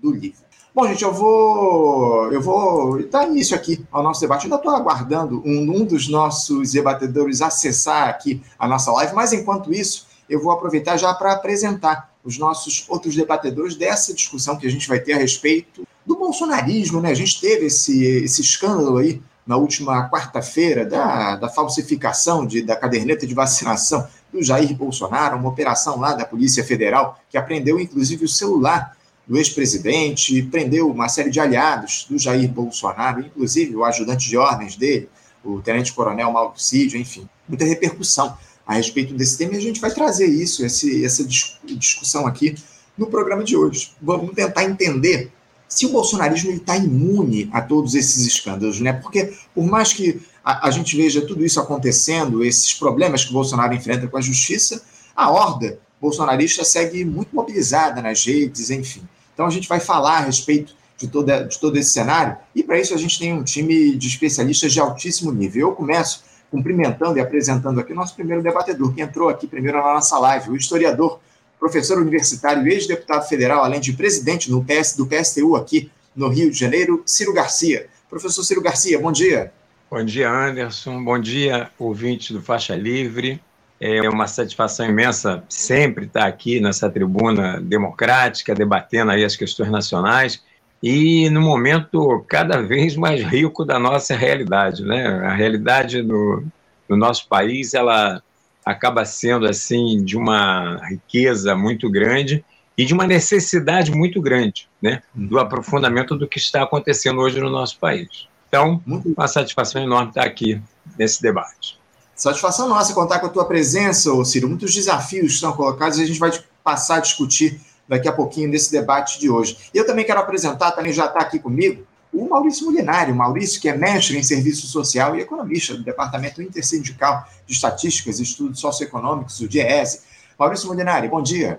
do livro. Bom, gente, eu vou, eu vou dar início aqui ao nosso debate. Eu ainda estou aguardando um, um dos nossos debatedores acessar aqui a nossa live, mas enquanto isso, eu vou aproveitar já para apresentar os nossos outros debatedores dessa discussão que a gente vai ter a respeito do bolsonarismo, né? A gente teve esse, esse escândalo aí na última quarta-feira da, da falsificação de, da caderneta de vacinação do Jair Bolsonaro, uma operação lá da Polícia Federal que apreendeu inclusive o celular do ex-presidente, prendeu uma série de aliados do Jair Bolsonaro, inclusive o ajudante de ordens dele, o tenente-coronel Mauro Cídio, enfim, muita repercussão a respeito desse tema e a gente vai trazer isso, esse, essa discussão aqui no programa de hoje. Vamos tentar entender se o bolsonarismo está imune a todos esses escândalos, né? Porque por mais que a, a, gente veja tudo isso acontecendo, esses problemas que o Bolsonaro enfrenta com a justiça, a horda bolsonarista segue muito mobilizada nas redes, enfim. Então a gente vai falar a respeito de, toda, de todo esse cenário, e para isso a gente tem um time de especialistas de altíssimo nível. Eu começo cumprimentando e apresentando aqui o nosso primeiro debatedor, que entrou aqui primeiro na nossa live, o historiador professor universitário ex-deputado federal, além de presidente no PS, do PSTU aqui no Rio de Janeiro, Ciro Garcia. Professor Ciro Garcia, bom dia. Bom dia, Anderson. Bom dia, ouvinte do Faixa Livre. É uma satisfação imensa sempre estar aqui nessa tribuna democrática, debatendo aí as questões nacionais e no momento cada vez mais rico da nossa realidade, né? A realidade no, no nosso país, ela acaba sendo assim de uma riqueza muito grande e de uma necessidade muito grande, né, do aprofundamento do que está acontecendo hoje no nosso país. Então, uma satisfação enorme estar aqui nesse debate. Satisfação nossa contar com a tua presença, Ciro. Muitos desafios estão colocados e a gente vai passar a discutir daqui a pouquinho nesse debate de hoje. Eu também quero apresentar, também já está aqui comigo, o Maurício Molinari. O Maurício, que é mestre em serviço social e economista do Departamento Intersindical de Estatísticas e Estudos Socioeconômicos, o DIESE. Maurício Molinari, bom dia.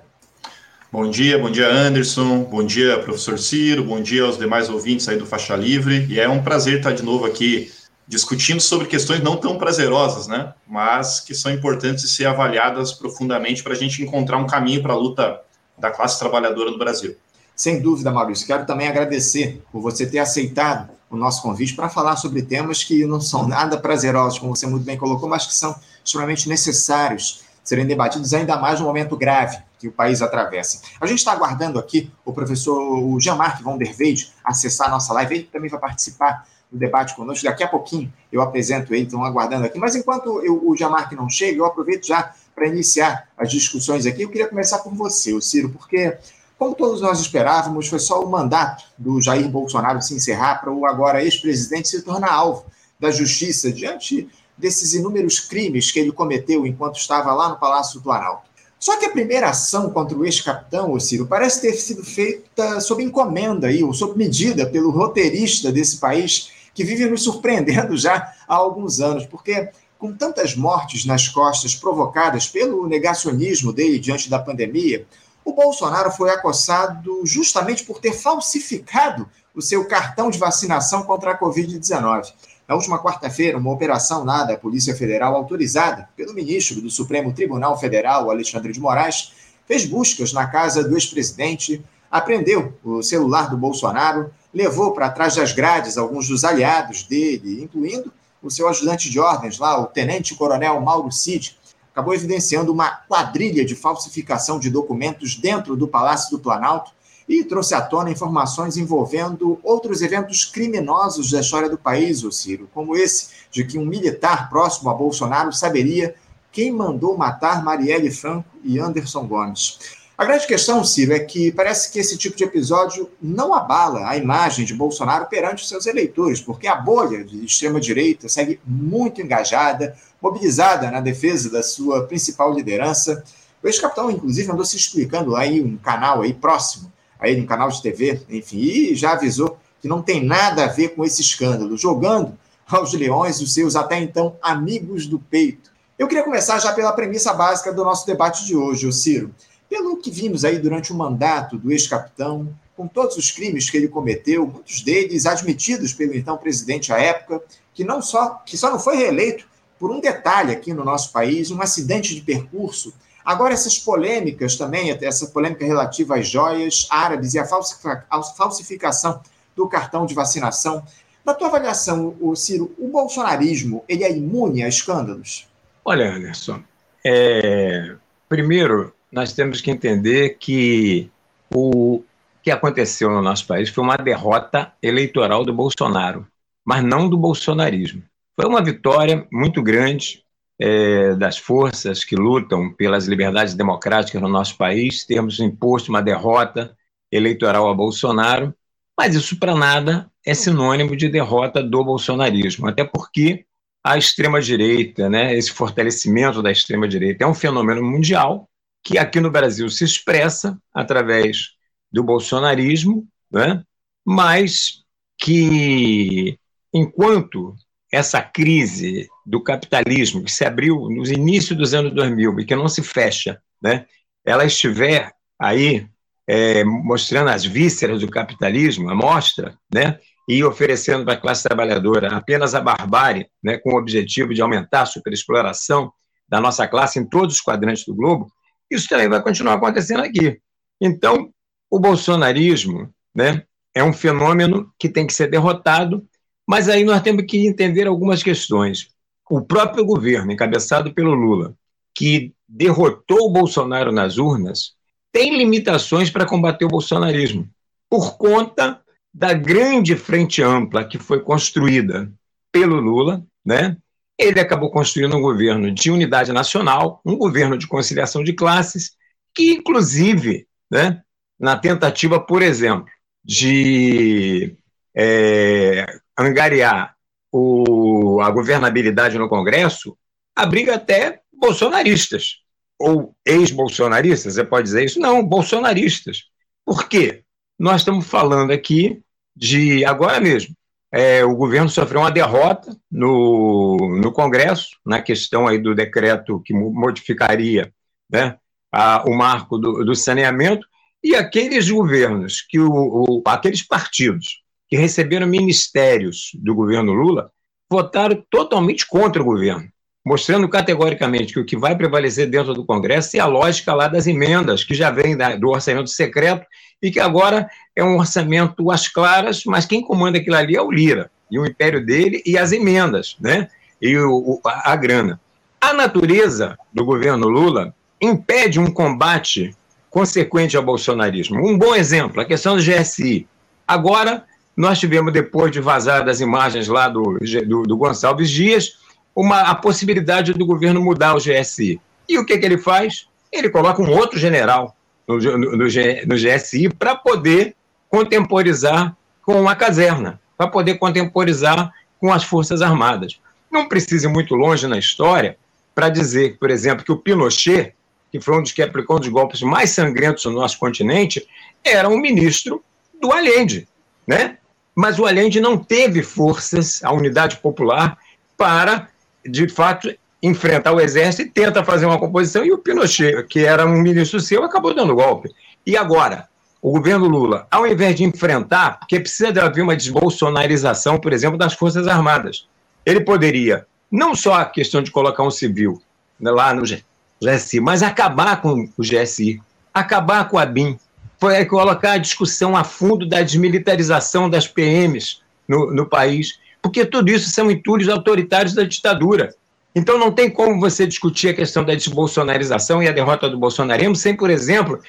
Bom dia, bom dia Anderson, bom dia professor Ciro, bom dia aos demais ouvintes aí do Faixa Livre. E é um prazer estar de novo aqui discutindo sobre questões não tão prazerosas, né? Mas que são importantes de ser avaliadas profundamente para a gente encontrar um caminho para a luta da classe trabalhadora no Brasil. Sem dúvida, Maurício. Quero também agradecer por você ter aceitado o nosso convite para falar sobre temas que não são nada prazerosos, como você muito bem colocou, mas que são extremamente necessários serem debatidos, ainda mais no momento grave que o país atravessa. A gente está aguardando aqui o professor Jean-Marc von der Weide acessar a nossa live, ele também vai participar do debate conosco. Daqui a pouquinho eu apresento ele, estão aguardando aqui. Mas enquanto eu, o Jean-Marc não chega, eu aproveito já para iniciar as discussões aqui. Eu queria começar por você, Ciro, porque como todos nós esperávamos, foi só o mandato do Jair Bolsonaro se encerrar para o agora ex-presidente se tornar alvo da justiça diante desses inúmeros crimes que ele cometeu enquanto estava lá no Palácio do Planalto. Só que a primeira ação contra o ex-capitão, Ciro, parece ter sido feita sob encomenda aí, ou sob medida pelo roteirista desse país, que vive nos surpreendendo já há alguns anos, porque com tantas mortes nas costas provocadas pelo negacionismo dele diante da pandemia, o Bolsonaro foi acossado justamente por ter falsificado o seu cartão de vacinação contra a Covid-19. Na última quarta-feira, uma operação lá da Polícia Federal, autorizada pelo ministro do Supremo Tribunal Federal, Alexandre de Moraes, fez buscas na casa do ex-presidente, apreendeu o celular do Bolsonaro, levou para trás das grades alguns dos aliados dele, incluindo o seu ajudante de ordens lá, o tenente-coronel Mauro Cid, acabou evidenciando uma quadrilha de falsificação de documentos dentro do Palácio do Planalto e trouxe à tona informações envolvendo outros eventos criminosos da história do país, o Ciro, como esse de que um militar próximo a Bolsonaro saberia quem mandou matar Marielle Franco e Anderson Gomes. A grande questão, Ciro, é que parece que esse tipo de episódio não abala a imagem de Bolsonaro perante os seus eleitores, porque a bolha de extrema-direita segue muito engajada, mobilizada na defesa da sua principal liderança. O ex-capitão, inclusive, andou se explicando aí um canal aí próximo a ele, um canal de TV, enfim, e já avisou que não tem nada a ver com esse escândalo, jogando aos leões os seus até então amigos do peito. Eu queria começar já pela premissa básica do nosso debate de hoje, Ciro. Pelo que vimos aí durante o mandato do ex-capitão, com todos os crimes que ele cometeu, muitos deles admitidos pelo então presidente à época, que não só que só não foi reeleito por um detalhe aqui no nosso país, um acidente de percurso Agora, essas polêmicas também, essa polêmica relativa às joias árabes e a falsificação do cartão de vacinação. Na tua avaliação, o Ciro, o bolsonarismo ele é imune a escândalos? Olha, Anderson, é... primeiro nós temos que entender que o que aconteceu no nosso país foi uma derrota eleitoral do Bolsonaro, mas não do bolsonarismo. Foi uma vitória muito grande é, das forças que lutam pelas liberdades democráticas no nosso país, termos imposto uma derrota eleitoral a Bolsonaro, mas isso para nada é sinônimo de derrota do bolsonarismo, até porque a extrema-direita, né, esse fortalecimento da extrema-direita é um fenômeno mundial que aqui no Brasil se expressa através do bolsonarismo, né, mas que, enquanto essa crise do capitalismo que se abriu nos inícios dos anos 2000 e que não se fecha, né, ela estiver aí é, mostrando as vísceras do capitalismo, a mostra, né, e oferecendo para a classe trabalhadora apenas a barbárie, né, com o objetivo de aumentar a superexploração da nossa classe em todos os quadrantes do globo, isso também vai continuar acontecendo aqui. Então, o bolsonarismo né, é um fenômeno que tem que ser derrotado mas aí nós temos que entender algumas questões. O próprio governo, encabeçado pelo Lula, que derrotou o Bolsonaro nas urnas, tem limitações para combater o bolsonarismo, por conta da grande frente ampla que foi construída pelo Lula, né? Ele acabou construindo um governo de unidade nacional, um governo de conciliação de classes, que inclusive, né, na tentativa, por exemplo, de é, angariar o, a governabilidade no Congresso, abriga até bolsonaristas, ou ex-bolsonaristas, você pode dizer isso? Não, bolsonaristas. Por quê? Nós estamos falando aqui de, agora mesmo, é, o governo sofreu uma derrota no, no Congresso, na questão aí do decreto que modificaria né, a, o marco do, do saneamento, e aqueles governos, que o, o, aqueles partidos que receberam ministérios do governo Lula votaram totalmente contra o governo, mostrando categoricamente que o que vai prevalecer dentro do Congresso é a lógica lá das emendas, que já vem do orçamento secreto e que agora é um orçamento às claras, mas quem comanda aquilo ali é o Lira, e o império dele e as emendas, né? e o, a, a grana. A natureza do governo Lula impede um combate consequente ao bolsonarismo. Um bom exemplo, a questão do GSI. Agora, nós tivemos, depois de vazar das imagens lá do, do, do Gonçalves Dias, uma, a possibilidade do governo mudar o GSI. E o que, que ele faz? Ele coloca um outro general no, no, no, GSI para poder contemporizar com a caserna, para poder contemporizar com as Forças Armadas. Não precisa ir muito longe na história para dizer, por exemplo, que o Pinochet, que foi um dos que aplicou um dos golpes mais sangrentos no nosso continente, era um ministro do Allende, né? mas o Allende não teve forças, a unidade popular, para, de fato, enfrentar o exército e tenta fazer uma composição, e o Pinochet, que era um ministro seu, acabou dando golpe. E agora? O governo Lula, ao invés de enfrentar, porque precisa haver uma desbolsonarização, por exemplo, das Forças Armadas, ele poderia não só a questão de colocar um civil né, lá no GSI, mas acabar com o GSI, acabar com a BIM, foi colocar a discussão a fundo da desmilitarização das PMs no, no país, porque tudo isso são entulhos autoritários da ditadura. Então não tem como você discutir a questão da desbolsonarização e a derrota do bolsonarismo sem, por exemplo,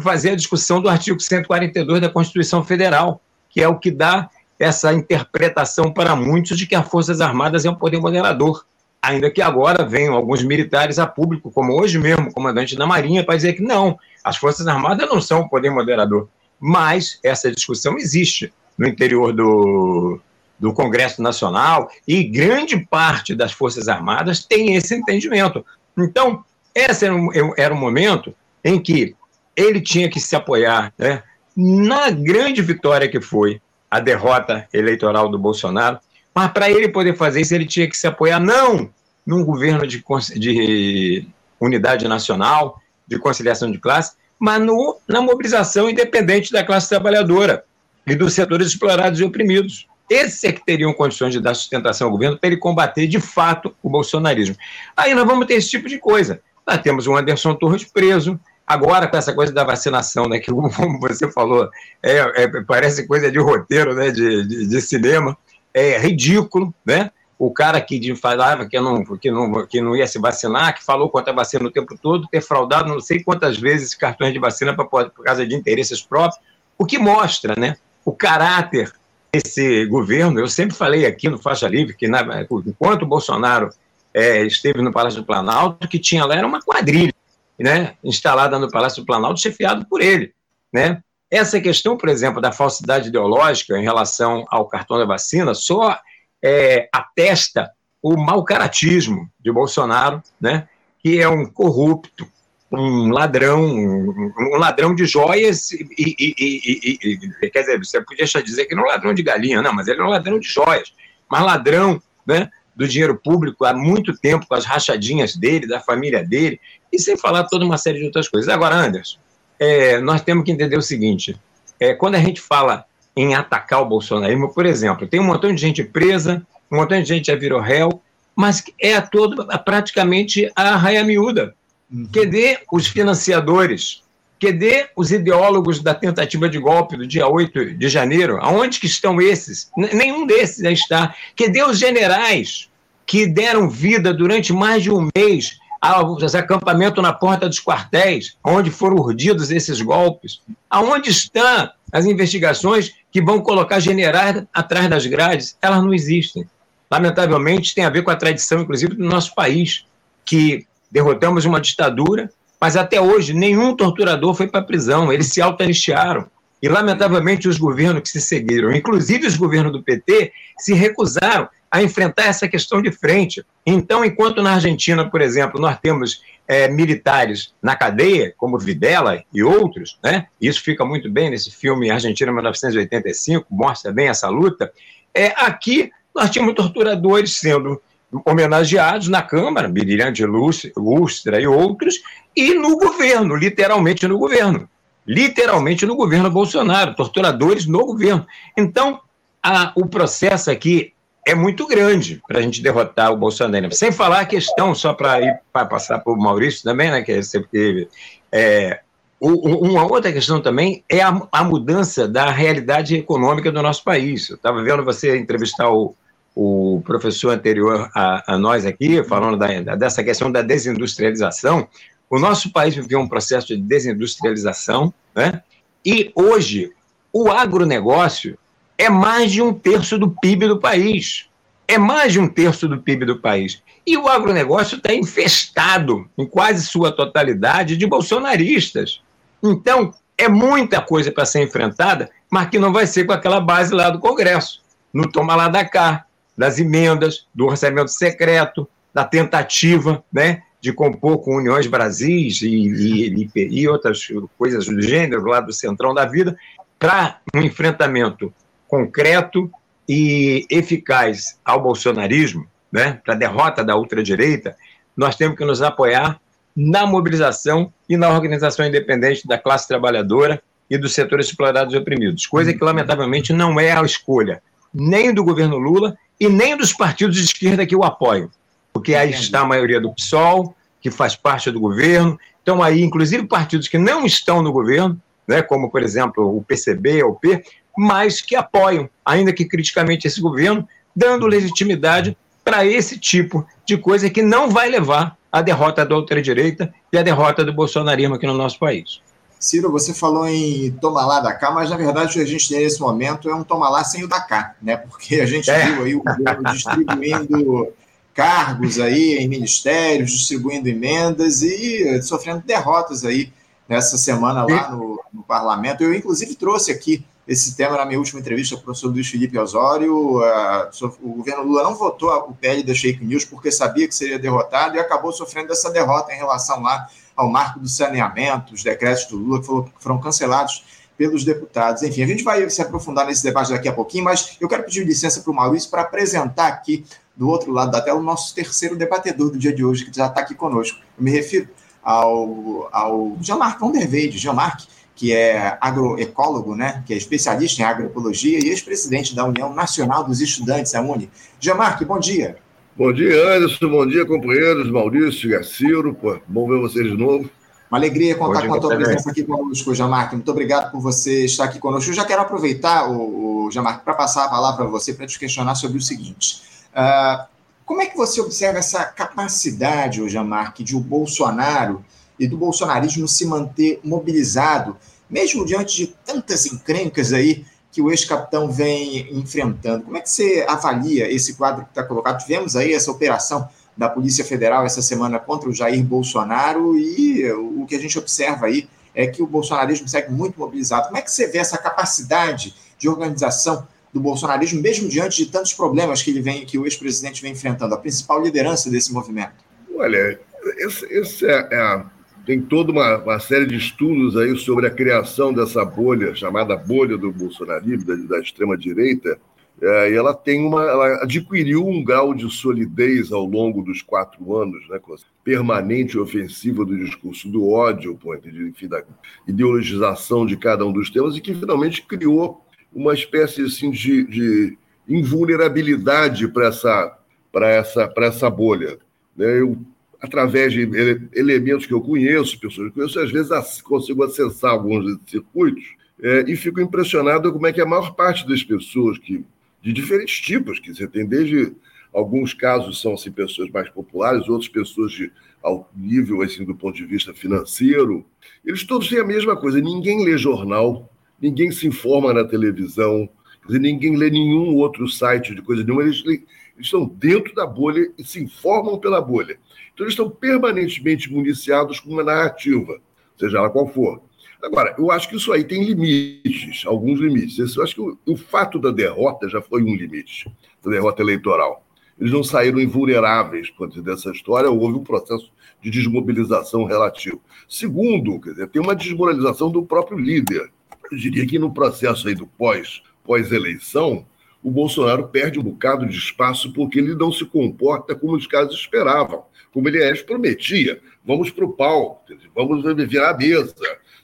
fazer a discussão do artigo 142 da Constituição Federal, que é o que dá essa interpretação para muitos de que as Forças Armadas é um poder moderador. Ainda que agora venham alguns militares a público, como hoje mesmo, o comandante da Marinha, para dizer que não, as Forças Armadas não são o poder moderador. Mas essa discussão existe no interior do, do Congresso Nacional e grande parte das Forças Armadas tem esse entendimento. Então, esse era um, era um momento em que ele tinha que se apoiar né, na grande vitória que foi a derrota eleitoral do Bolsonaro, mas para ele poder fazer isso, ele tinha que se apoiar não num governo de, de unidade nacional, de conciliação de classe, mas no, na mobilização independente da classe trabalhadora e dos setores explorados e oprimidos. Esses é que teriam condições de dar sustentação ao governo para ele combater de fato o bolsonarismo. Aí nós vamos ter esse tipo de coisa. nós temos o Anderson Torres preso, Agora, com essa coisa da vacinação, né, que, como você falou, é, é parece coisa de roteiro né, de, de, de, cinema, é ridículo, né? O cara que falava que não, que, não, que não ia se vacinar, que falou contra a vacina o tempo todo, ter fraudado não sei quantas vezes cartões de vacina por causa de interesses próprios, o que mostra né, o caráter desse governo. Eu sempre falei aqui no Faixa Livre que, na, enquanto o Bolsonaro é, esteve no Palácio do Planalto, que tinha lá era uma quadrilha né, instalada no Palácio do Planalto, chefiado por ele. Né? Essa questão, por exemplo, da falsidade ideológica em relação ao cartão da vacina só é, atesta o mau caratismo de Bolsonaro, né, que é um corrupto, um ladrão, um, ladrão de joias e, e, e, quer dizer, você podia dizer que não é um ladrão de galinha, não, mas ele é um ladrão de joias, mas ladrão, né, do dinheiro público há muito tempo com as rachadinhas dele, da família dele, e sem falar toda uma série de outras coisas. Agora, Anderson, é, nós temos que entender o seguinte: é, quando a gente fala em atacar o bolsonarismo, por exemplo, tem um montão de gente presa, um montão de gente já virou réu, mas é todo, praticamente a raia miúda. Uhum. Cadê os financiadores? Cadê os ideólogos da tentativa de golpe do dia 8 de janeiro? Aonde que estão esses? Nenhum desses está. Cadê os generais que deram vida durante mais de um mês aos acampamentos na porta dos quartéis, onde foram urdidos esses golpes? Aonde estão as investigações que vão colocar generais atrás das grades? Elas não existem. Lamentavelmente, tem a ver com a tradição, inclusive, do nosso país, que derrotamos uma ditadura, mas até hoje nenhum torturador foi para a prisão, eles se auto-anistiaram. E, lamentavelmente, os governos que se seguiram, inclusive os governos do PT, se recusaram a enfrentar essa questão de frente. Então, enquanto na Argentina, por exemplo, nós temos é, militares na cadeia, como Videla e outros, né? isso fica muito bem nesse filme Argentina 1985, mostra bem essa luta, é, aqui nós tínhamos torturadores sendo homenageados na Câmara, Brilhante Lustra e outros, e no governo, literalmente no governo. Literalmente no governo Bolsonaro, torturadores no governo. Então, a, o processo aqui é muito grande para a gente derrotar o Bolsonaro. Sem falar a questão, só para passar para o Maurício também, né, que é sempre. É, uma outra questão também é a, a, mudança da realidade econômica do nosso país. Eu estava vendo você entrevistar o, o professor anterior a, a nós aqui, falando da, dessa questão da desindustrialização. O nosso país viveu um processo de desindustrialização, né? e hoje o agronegócio é mais de um terço do PIB do país. É mais de um terço do PIB do país. E o agronegócio está infestado, em quase sua totalidade, de bolsonaristas. Então, é muita coisa para ser enfrentada, mas que não vai ser com aquela base lá do Congresso. No toma lá da cá, das emendas, do orçamento secreto, da tentativa né, de compor com Uniões Brasis e, e, e, outras coisas do gênero, lá do centrão da vida, para um enfrentamento concreto e eficaz ao bolsonarismo, né, para a derrota da ultradireita, nós temos que nos apoiar na mobilização e na organização independente da classe trabalhadora e dos setores explorados e oprimidos, coisa que, lamentavelmente, não é a escolha nem do governo Lula e nem dos partidos de esquerda que o apoiam, porque aí está a maioria do PSOL, que faz parte do governo, então aí, inclusive, partidos que não estão no governo, né, como, por exemplo, o PCB, o P, mas que apoiam, ainda que criticamente, esse governo, dando legitimidade para esse tipo de coisa que não vai levar à derrota da ultradireita e à derrota do bolsonarismo aqui no nosso país. Ciro, você falou em tomar lá da cá, mas na verdade o que a gente tem nesse momento é um tomar lá sem o da cá, né? Porque a gente é. viu aí o governo distribuindo cargos aí em ministérios, distribuindo emendas e sofrendo derrotas aí nessa semana lá no, no parlamento. Eu, inclusive, trouxe aqui esse tema na minha última entrevista com o professor Luiz Felipe Osório. o governo Lula não votou o PL da Fake News porque sabia que seria derrotado e acabou sofrendo essa derrota em relação lá ao marco do saneamento, os decretos do Lula que foram cancelados pelos deputados. Enfim, a gente vai se aprofundar nesse debate daqui a pouquinho, mas eu quero pedir licença para o Maurício para apresentar aqui, do outro lado da tela, o nosso terceiro debatedor do dia de hoje, que já está aqui conosco. Eu me refiro ao, ao Jean-Marc Van der Weide. Jean-Marc, que é agroecólogo, né, que é especialista em agroecologia e ex-presidente da União Nacional dos Estudantes, a UNE. Jean-Marc, bom dia. Bom dia, Anderson. Bom dia, companheiros. Maurício, Gaciro. Pô, bom ver vocês de novo. Uma alegria contar com a tua presença aqui conosco, Jamarque. Muito obrigado por você estar aqui conosco. Eu já quero aproveitar, o, o Jamarque, para passar a palavra para você, para te questionar sobre o seguinte. Uh, como é que você observa essa capacidade, o Jamarque, de o Bolsonaro e do bolsonarismo se manter mobilizado, mesmo diante de tantas encrencas aí que o ex-capitão vem enfrentando? Como é que você avalia esse quadro que está colocado? Tivemos aí essa operação da Polícia Federal essa semana contra o Jair Bolsonaro e o que a gente observa aí é que o bolsonarismo segue muito mobilizado. Como é que você vê essa capacidade de organização do bolsonarismo, mesmo diante de tantos problemas que ele vem, que o ex-presidente vem enfrentando, a principal liderança desse movimento? Olha, esse é, é, tem toda uma, uma, série de estudos aí sobre a criação dessa bolha, chamada bolha do bolsonarismo, da, da extrema-direita, é, e ela tem uma, ela adquiriu um grau de solidez ao longo dos quatro anos, né, com a permanente ofensiva do discurso do ódio, enfim, da ideologização de cada um dos temas, e que finalmente criou uma espécie assim, de, de invulnerabilidade para essa, essa, essa bolha. Né? Eu, através de elementos que eu conheço, pessoas que eu conheço, às vezes consigo acessar alguns circuitos é, e fico impressionado como é que a maior parte das pessoas que de diferentes tipos, que você tem desde alguns casos são assim, pessoas mais populares, outras pessoas de alto nível assim do ponto de vista financeiro. Eles todos têm a mesma coisa. Ninguém lê jornal, ninguém se informa na televisão, dizer, ninguém lê nenhum outro site de coisa nenhuma. Eles estão dentro da bolha e se informam pela bolha. Então eles estão permanentemente municiados com uma narrativa, seja ela qual for. Agora, eu acho que isso aí tem limites, alguns limites. Eu acho que o, o fato da derrota já foi um limite, da derrota eleitoral. Eles não saíram invulneráveis dizer, dessa história, houve um processo de desmobilização relativo. Segundo, quer dizer, tem uma desmoralização do próprio líder. Eu diria que no processo aí do pós, pós-eleição, o Bolsonaro perde um bocado de espaço porque ele não se comporta como os caras esperavam, como ele é, prometia. Vamos para o pau, vamos virar a mesa,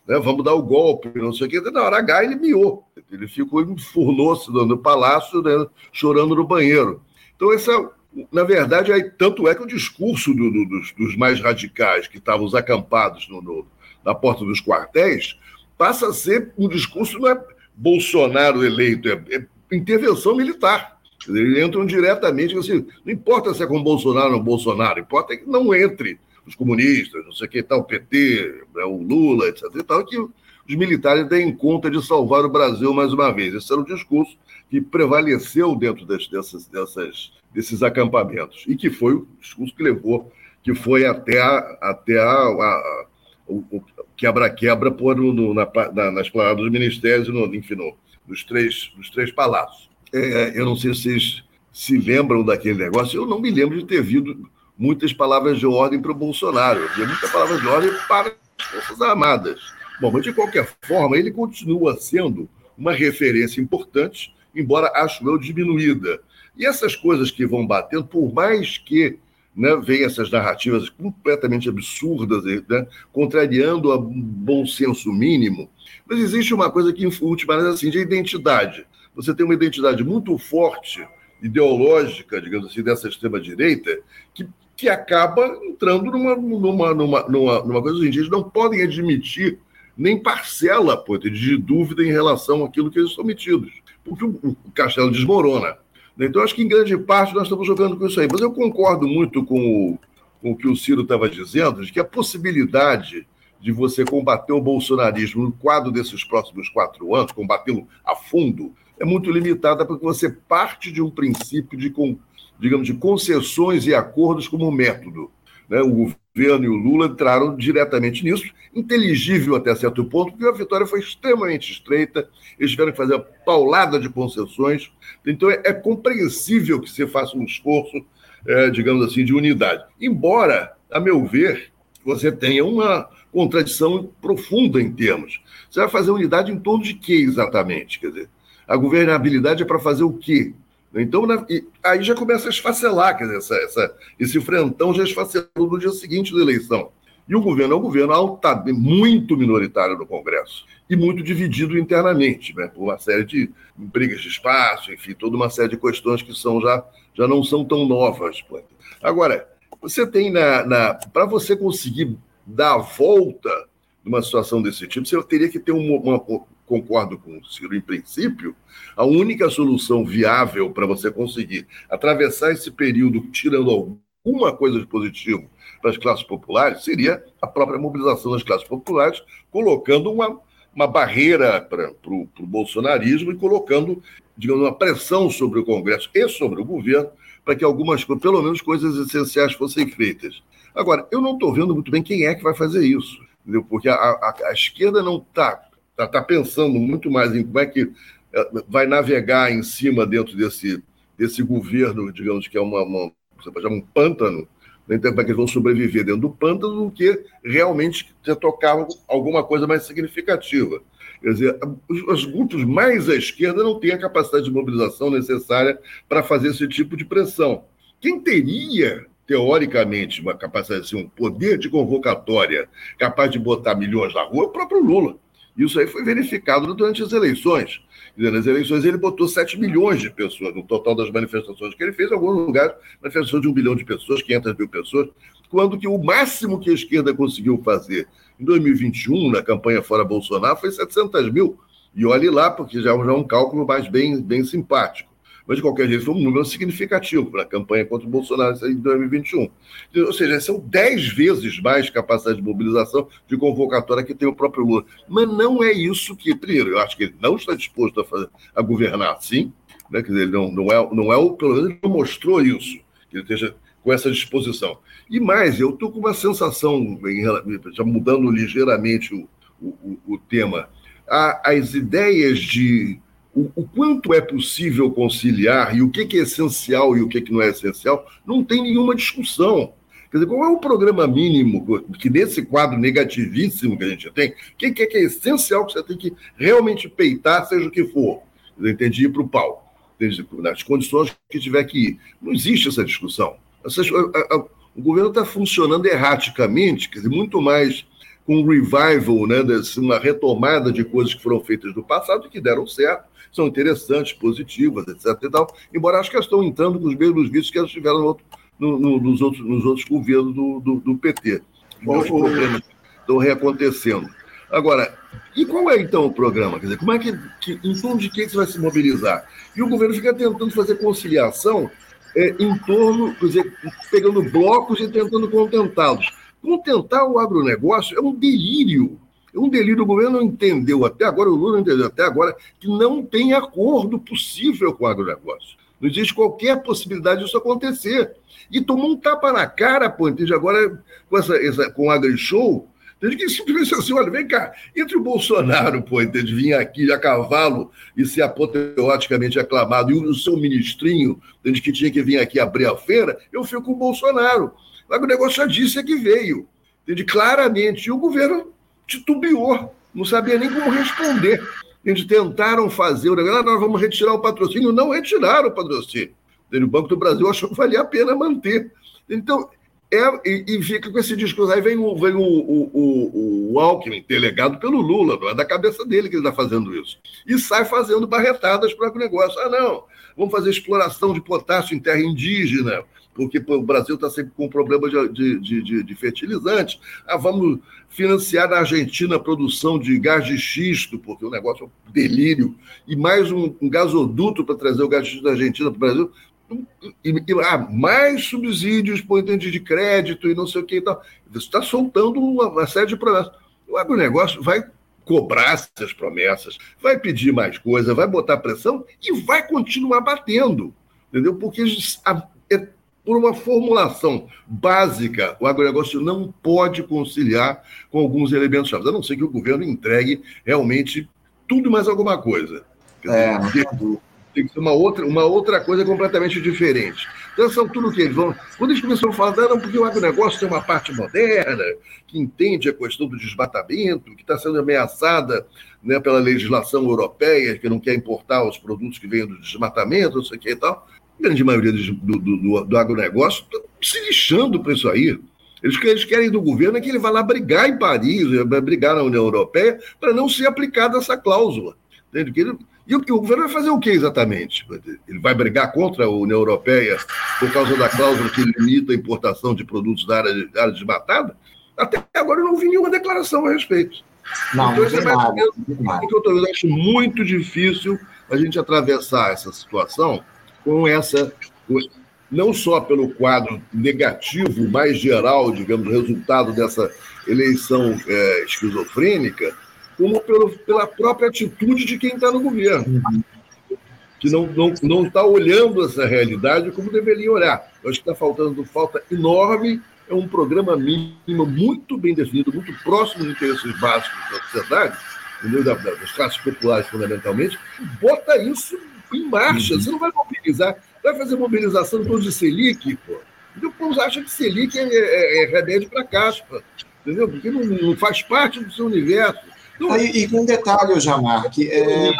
né, vamos dar o golpe, não sei o quê. Na hora H ele miou, ele ficou enfurnou-se no palácio, né, chorando no banheiro. Então, essa, na verdade, aí, tanto é que o discurso do, do, dos, dos, mais radicais que estavam acampados no, no, na porta dos quartéis passa a ser um discurso, não é Bolsonaro eleito, é, é intervenção militar. Eles entram diretamente, assim, não importa se é com Bolsonaro ou Bolsonaro, importa que não entre os comunistas, não sei o que tal, o PT, né, o Lula, etc. e tal, que os militares deem conta de salvar o Brasil mais uma vez. Esse era o discurso que prevaleceu dentro das, dessas, dessas, desses acampamentos e que foi o discurso que levou, que foi até, a, até a, a, o quebra-quebra por no, na, na, nas palavras dos ministérios, no, enfim, no, nos, três, nos três palácios. É, eu não sei se vocês se lembram daquele negócio, eu não me lembro de ter visto muitas palavras de ordem para o Bolsonaro, havia muitas palavras de ordem para as Forças Armadas. Bom, mas de qualquer forma, ele continua sendo uma referência importante, embora, acho eu, diminuída. E essas coisas que vão batendo, por mais que né, venham essas narrativas completamente absurdas, né, contrariando o bom senso mínimo, mas existe uma coisa que, em última assim, de identidade. Você tem uma identidade muito forte, ideológica, digamos assim, dessa extrema-direita, que que acaba entrando numa, numa, numa, numa, numa coisa assim, eles não podem admitir nem parcela pô, de dúvida em relação àquilo que eles estão metidos, porque o, castelo desmorona. Então, acho que em grande parte nós estamos jogando com isso aí. Mas eu concordo muito com o, com o que o Ciro estava dizendo, de que a possibilidade de você combater o bolsonarismo no quadro desses próximos quatro anos, combatê-lo a fundo, é muito limitada, porque você parte de um princípio de, digamos, de concessões e acordos como método. Né? O governo e o Lula entraram diretamente nisso, inteligível até certo ponto, porque a vitória foi extremamente estreita, eles tiveram que fazer uma paulada de concessões, então é, é compreensível que se faça um esforço, é, digamos assim, de unidade. Embora, a meu ver, você tenha uma contradição profunda em termos. Você vai fazer unidade em torno de quê exatamente? Quer dizer, a governabilidade é para fazer o quê? Então, na, aí já começa a esfacelar, quer dizer, essa, essa, esse frentão já esfacelou no dia seguinte da eleição. E o governo é um governo alta, muito minoritário no Congresso. e muito dividido internamente, né, por uma série de brigas de espaço, enfim, toda uma série de questões que são já, já não são tão novas. Agora, você tem na, na para você conseguir dar a volta numa situação desse tipo, você teria que ter uma, uma concordo com o Ciro em princípio, a única solução viável para você conseguir atravessar esse período tirando alguma coisa de positivo para as classes populares seria a própria mobilização das classes populares, colocando uma, uma barreira para o bolsonarismo e colocando, digamos, uma pressão sobre o Congresso e sobre o governo para que algumas, pelo menos, coisas essenciais fossem feitas. Agora, eu não estou vendo muito bem quem é que vai fazer isso, entendeu? porque a, a, a esquerda não está tá, tá pensando muito mais em como é que é, vai navegar em cima dentro desse, desse governo, digamos que é uma, uma um pântano, né? então, como é que eles vão sobreviver dentro do pântano do que realmente tocar alguma coisa mais significativa. Quer dizer, os grupos mais à esquerda não têm a capacidade de mobilização necessária para fazer esse tipo de pressão. Quem teria teoricamente, uma capacidade, assim, um poder de convocatória capaz de botar milhões na rua, é o próprio Lula. Isso aí foi verificado durante as eleições. Nas eleições ele botou 7 milhões de pessoas, no total das manifestações que ele fez, em alguns lugares, manifestações de um bilhão de pessoas, 500 mil pessoas, quando que o máximo que a esquerda conseguiu fazer em 2021, na campanha fora Bolsonaro, foi 700 mil. E olhe lá, porque já é um cálculo mais bem, bem simpático mas de qualquer jeito um número significativo para a campanha contra o Bolsonaro em 2021. Ou seja, são dez vezes mais capacidade de mobilização de convocatória que tem o próprio Lula. Mas não é isso que, primeiro, eu acho que ele não está disposto a, fazer, a governar assim, né? Quer dizer, ele não, não, é, não é o, pelo menos ele não mostrou isso, que ele esteja com essa disposição. E mais, eu estou com uma sensação, já mudando ligeiramente o, o, o tema, as ideias de o, o, quanto é possível conciliar e o que, que é essencial e o que, que não é essencial, não tem nenhuma discussão. Quer dizer, qual é o programa mínimo que nesse quadro negativíssimo que a gente tem, o que, que, é, que é essencial que você tem que realmente peitar, seja o que for? Eu entendi ir para o pau, nas condições que tiver que ir. Não existe essa discussão. o governo está funcionando erraticamente, quer dizer, muito mais com um revival, né, uma retomada de coisas que foram feitas no passado e que deram certo, são interessantes, positivas, etc. E tal, embora acho que elas estão entrando com os mesmos vícios que elas tiveram no outro, no, no, nos, outros, nos outros governos do, do, do PT. Então, os problemas estão reacontecendo. Agora, e qual é então o programa? Quer dizer, como é que, que em torno de que você vai se mobilizar? E o governo fica tentando fazer conciliação é, em torno, quer dizer, pegando blocos e tentando contentá-los. Contentar o agronegócio é um delírio. É um delírio. O governo não entendeu até agora, o Lula não entendeu até agora, que não tem acordo possível com o agronegócio. Não existe qualquer possibilidade disso acontecer. E tomou um tapa na cara, entende? Agora, com, essa, essa, com o AgriShow, Desde que simplesmente assim, olha, vem cá, entre o Bolsonaro, pô, entende, vir aqui a cavalo e ser apoteoticamente aclamado, e o seu ministrinho, desde que tinha que vir aqui abrir a feira, eu fico com o Bolsonaro. Mas o negócio já disse é que veio. Entende? Claramente. E o governo titubeou, não sabia nem como responder. Eles tentaram fazer o negócio, ah, nós vamos retirar o patrocínio. Não retiraram o patrocínio. Entende? O Banco do Brasil achou que valia a pena manter. Então, é, e, e, fica com esse discurso. Aí vem o, vem o, o, o Alckmin, delegado pelo Lula, não é da cabeça dele que ele está fazendo isso. E sai fazendo barretadas para o negócio. Ah, não, vamos fazer exploração de potássio em terra indígena, porque o Brasil está sempre com problema de, de, de, de fertilizante. Ah, vamos financiar na Argentina a produção de gás de xisto, porque o negócio é um delírio, e mais um, um gasoduto para trazer o gás de xisto da Argentina para o Brasil. E, e ah, mais subsídios por entende de crédito e não sei o que e tal. Está soltando uma, uma série de promessas. O agronegócio vai cobrar essas promessas, vai pedir mais coisa, vai botar pressão e vai continuar batendo. Entendeu? Porque a, por uma formulação básica, o agronegócio não pode conciliar com alguns elementos chaves, a não ser que o governo entregue realmente tudo mais alguma coisa. É, tem que ser uma outra, uma outra coisa completamente diferente. Então, são tudo que eles vão. Quando eles começam a falar, não, porque o agronegócio tem uma parte moderna, que entende a questão do desmatamento, que está sendo ameaçada né, pela legislação europeia, que não quer importar os produtos que vêm do desmatamento, não sei o que e tal. A grande maioria do, do, do, do agronegócio está se lixando para isso aí. Eles, eles querem do governo é que ele vá lá brigar em Paris, brigar na União Europeia, para não ser aplicada essa cláusula. Entende? Ele, e o, o governo vai fazer o que exatamente? Ele vai brigar contra a União Europeia por causa da cláusula que limita a importação de produtos da área, da área desmatada? Até agora eu não vi nenhuma declaração a respeito. Não, então, não é mais nada, nada. Eu acho muito difícil a gente atravessar essa situação com essa. Não só pelo quadro negativo mais geral, digamos, resultado dessa eleição é, esquizofrênica, como pelo, pela própria atitude de quem está no governo, que não está não, não tá olhando essa realidade como deveria olhar. Eu acho que está faltando falta enorme é um programa mínimo muito bem definido, muito próximo dos interesses básicos da sociedade, das classes populares fundamentalmente, bota isso em marcha. Uhum. Você não vai mobilizar, vai fazer mobilização em torno de Selic, pô. Entendeu? O povo acha que Selic é, é, é remédio para caspa, entendeu? Porque não, não, faz parte do seu universo. Então, e, e com um detalhe, Jamar, que é,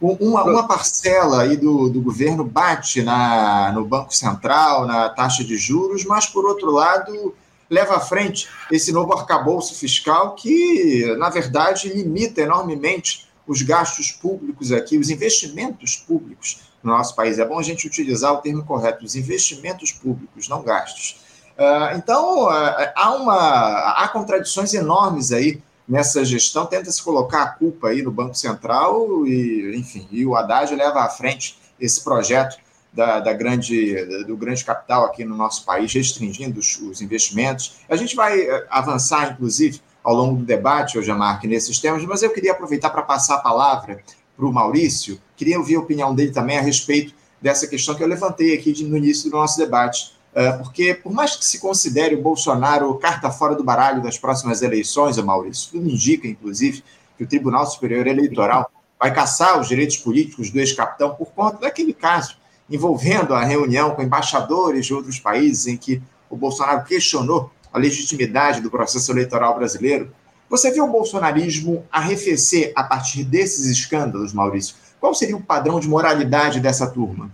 uma, uma parcela aí do, do governo bate na, no Banco Central, na taxa de juros, mas, por outro lado, leva à frente esse novo arcabouço fiscal que, na verdade, limita enormemente os gastos públicos aqui, os investimentos públicos no nosso país. É bom a gente utilizar o termo correto, os investimentos públicos, não gastos. Uh, então, uh, há, uma, há contradições enormes aí nessa gestão, tenta se colocar a culpa aí no Banco Central e, enfim, e o Haddad leva à frente esse projeto da, da, grande, do grande capital aqui no nosso país, restringindo os, os, investimentos. A gente vai eh, avançar, inclusive, ao longo do debate, hoje, Marque, nesses temas, mas eu queria aproveitar para passar a palavra para o Maurício, queria ouvir a opinião dele também a respeito dessa questão que eu levantei aqui no início do nosso debate é, porque, por mais que se considere o Bolsonaro carta fora do baralho das próximas eleições, Maurício, tudo indica, inclusive, que o Tribunal Superior Eleitoral vai caçar os direitos políticos do ex-capitão por conta daquele caso envolvendo a reunião com embaixadores de outros países em que o Bolsonaro questionou a legitimidade do processo eleitoral brasileiro. Você viu o bolsonarismo arrefecer a partir desses escândalos, Maurício? Qual seria o padrão de moralidade dessa turma?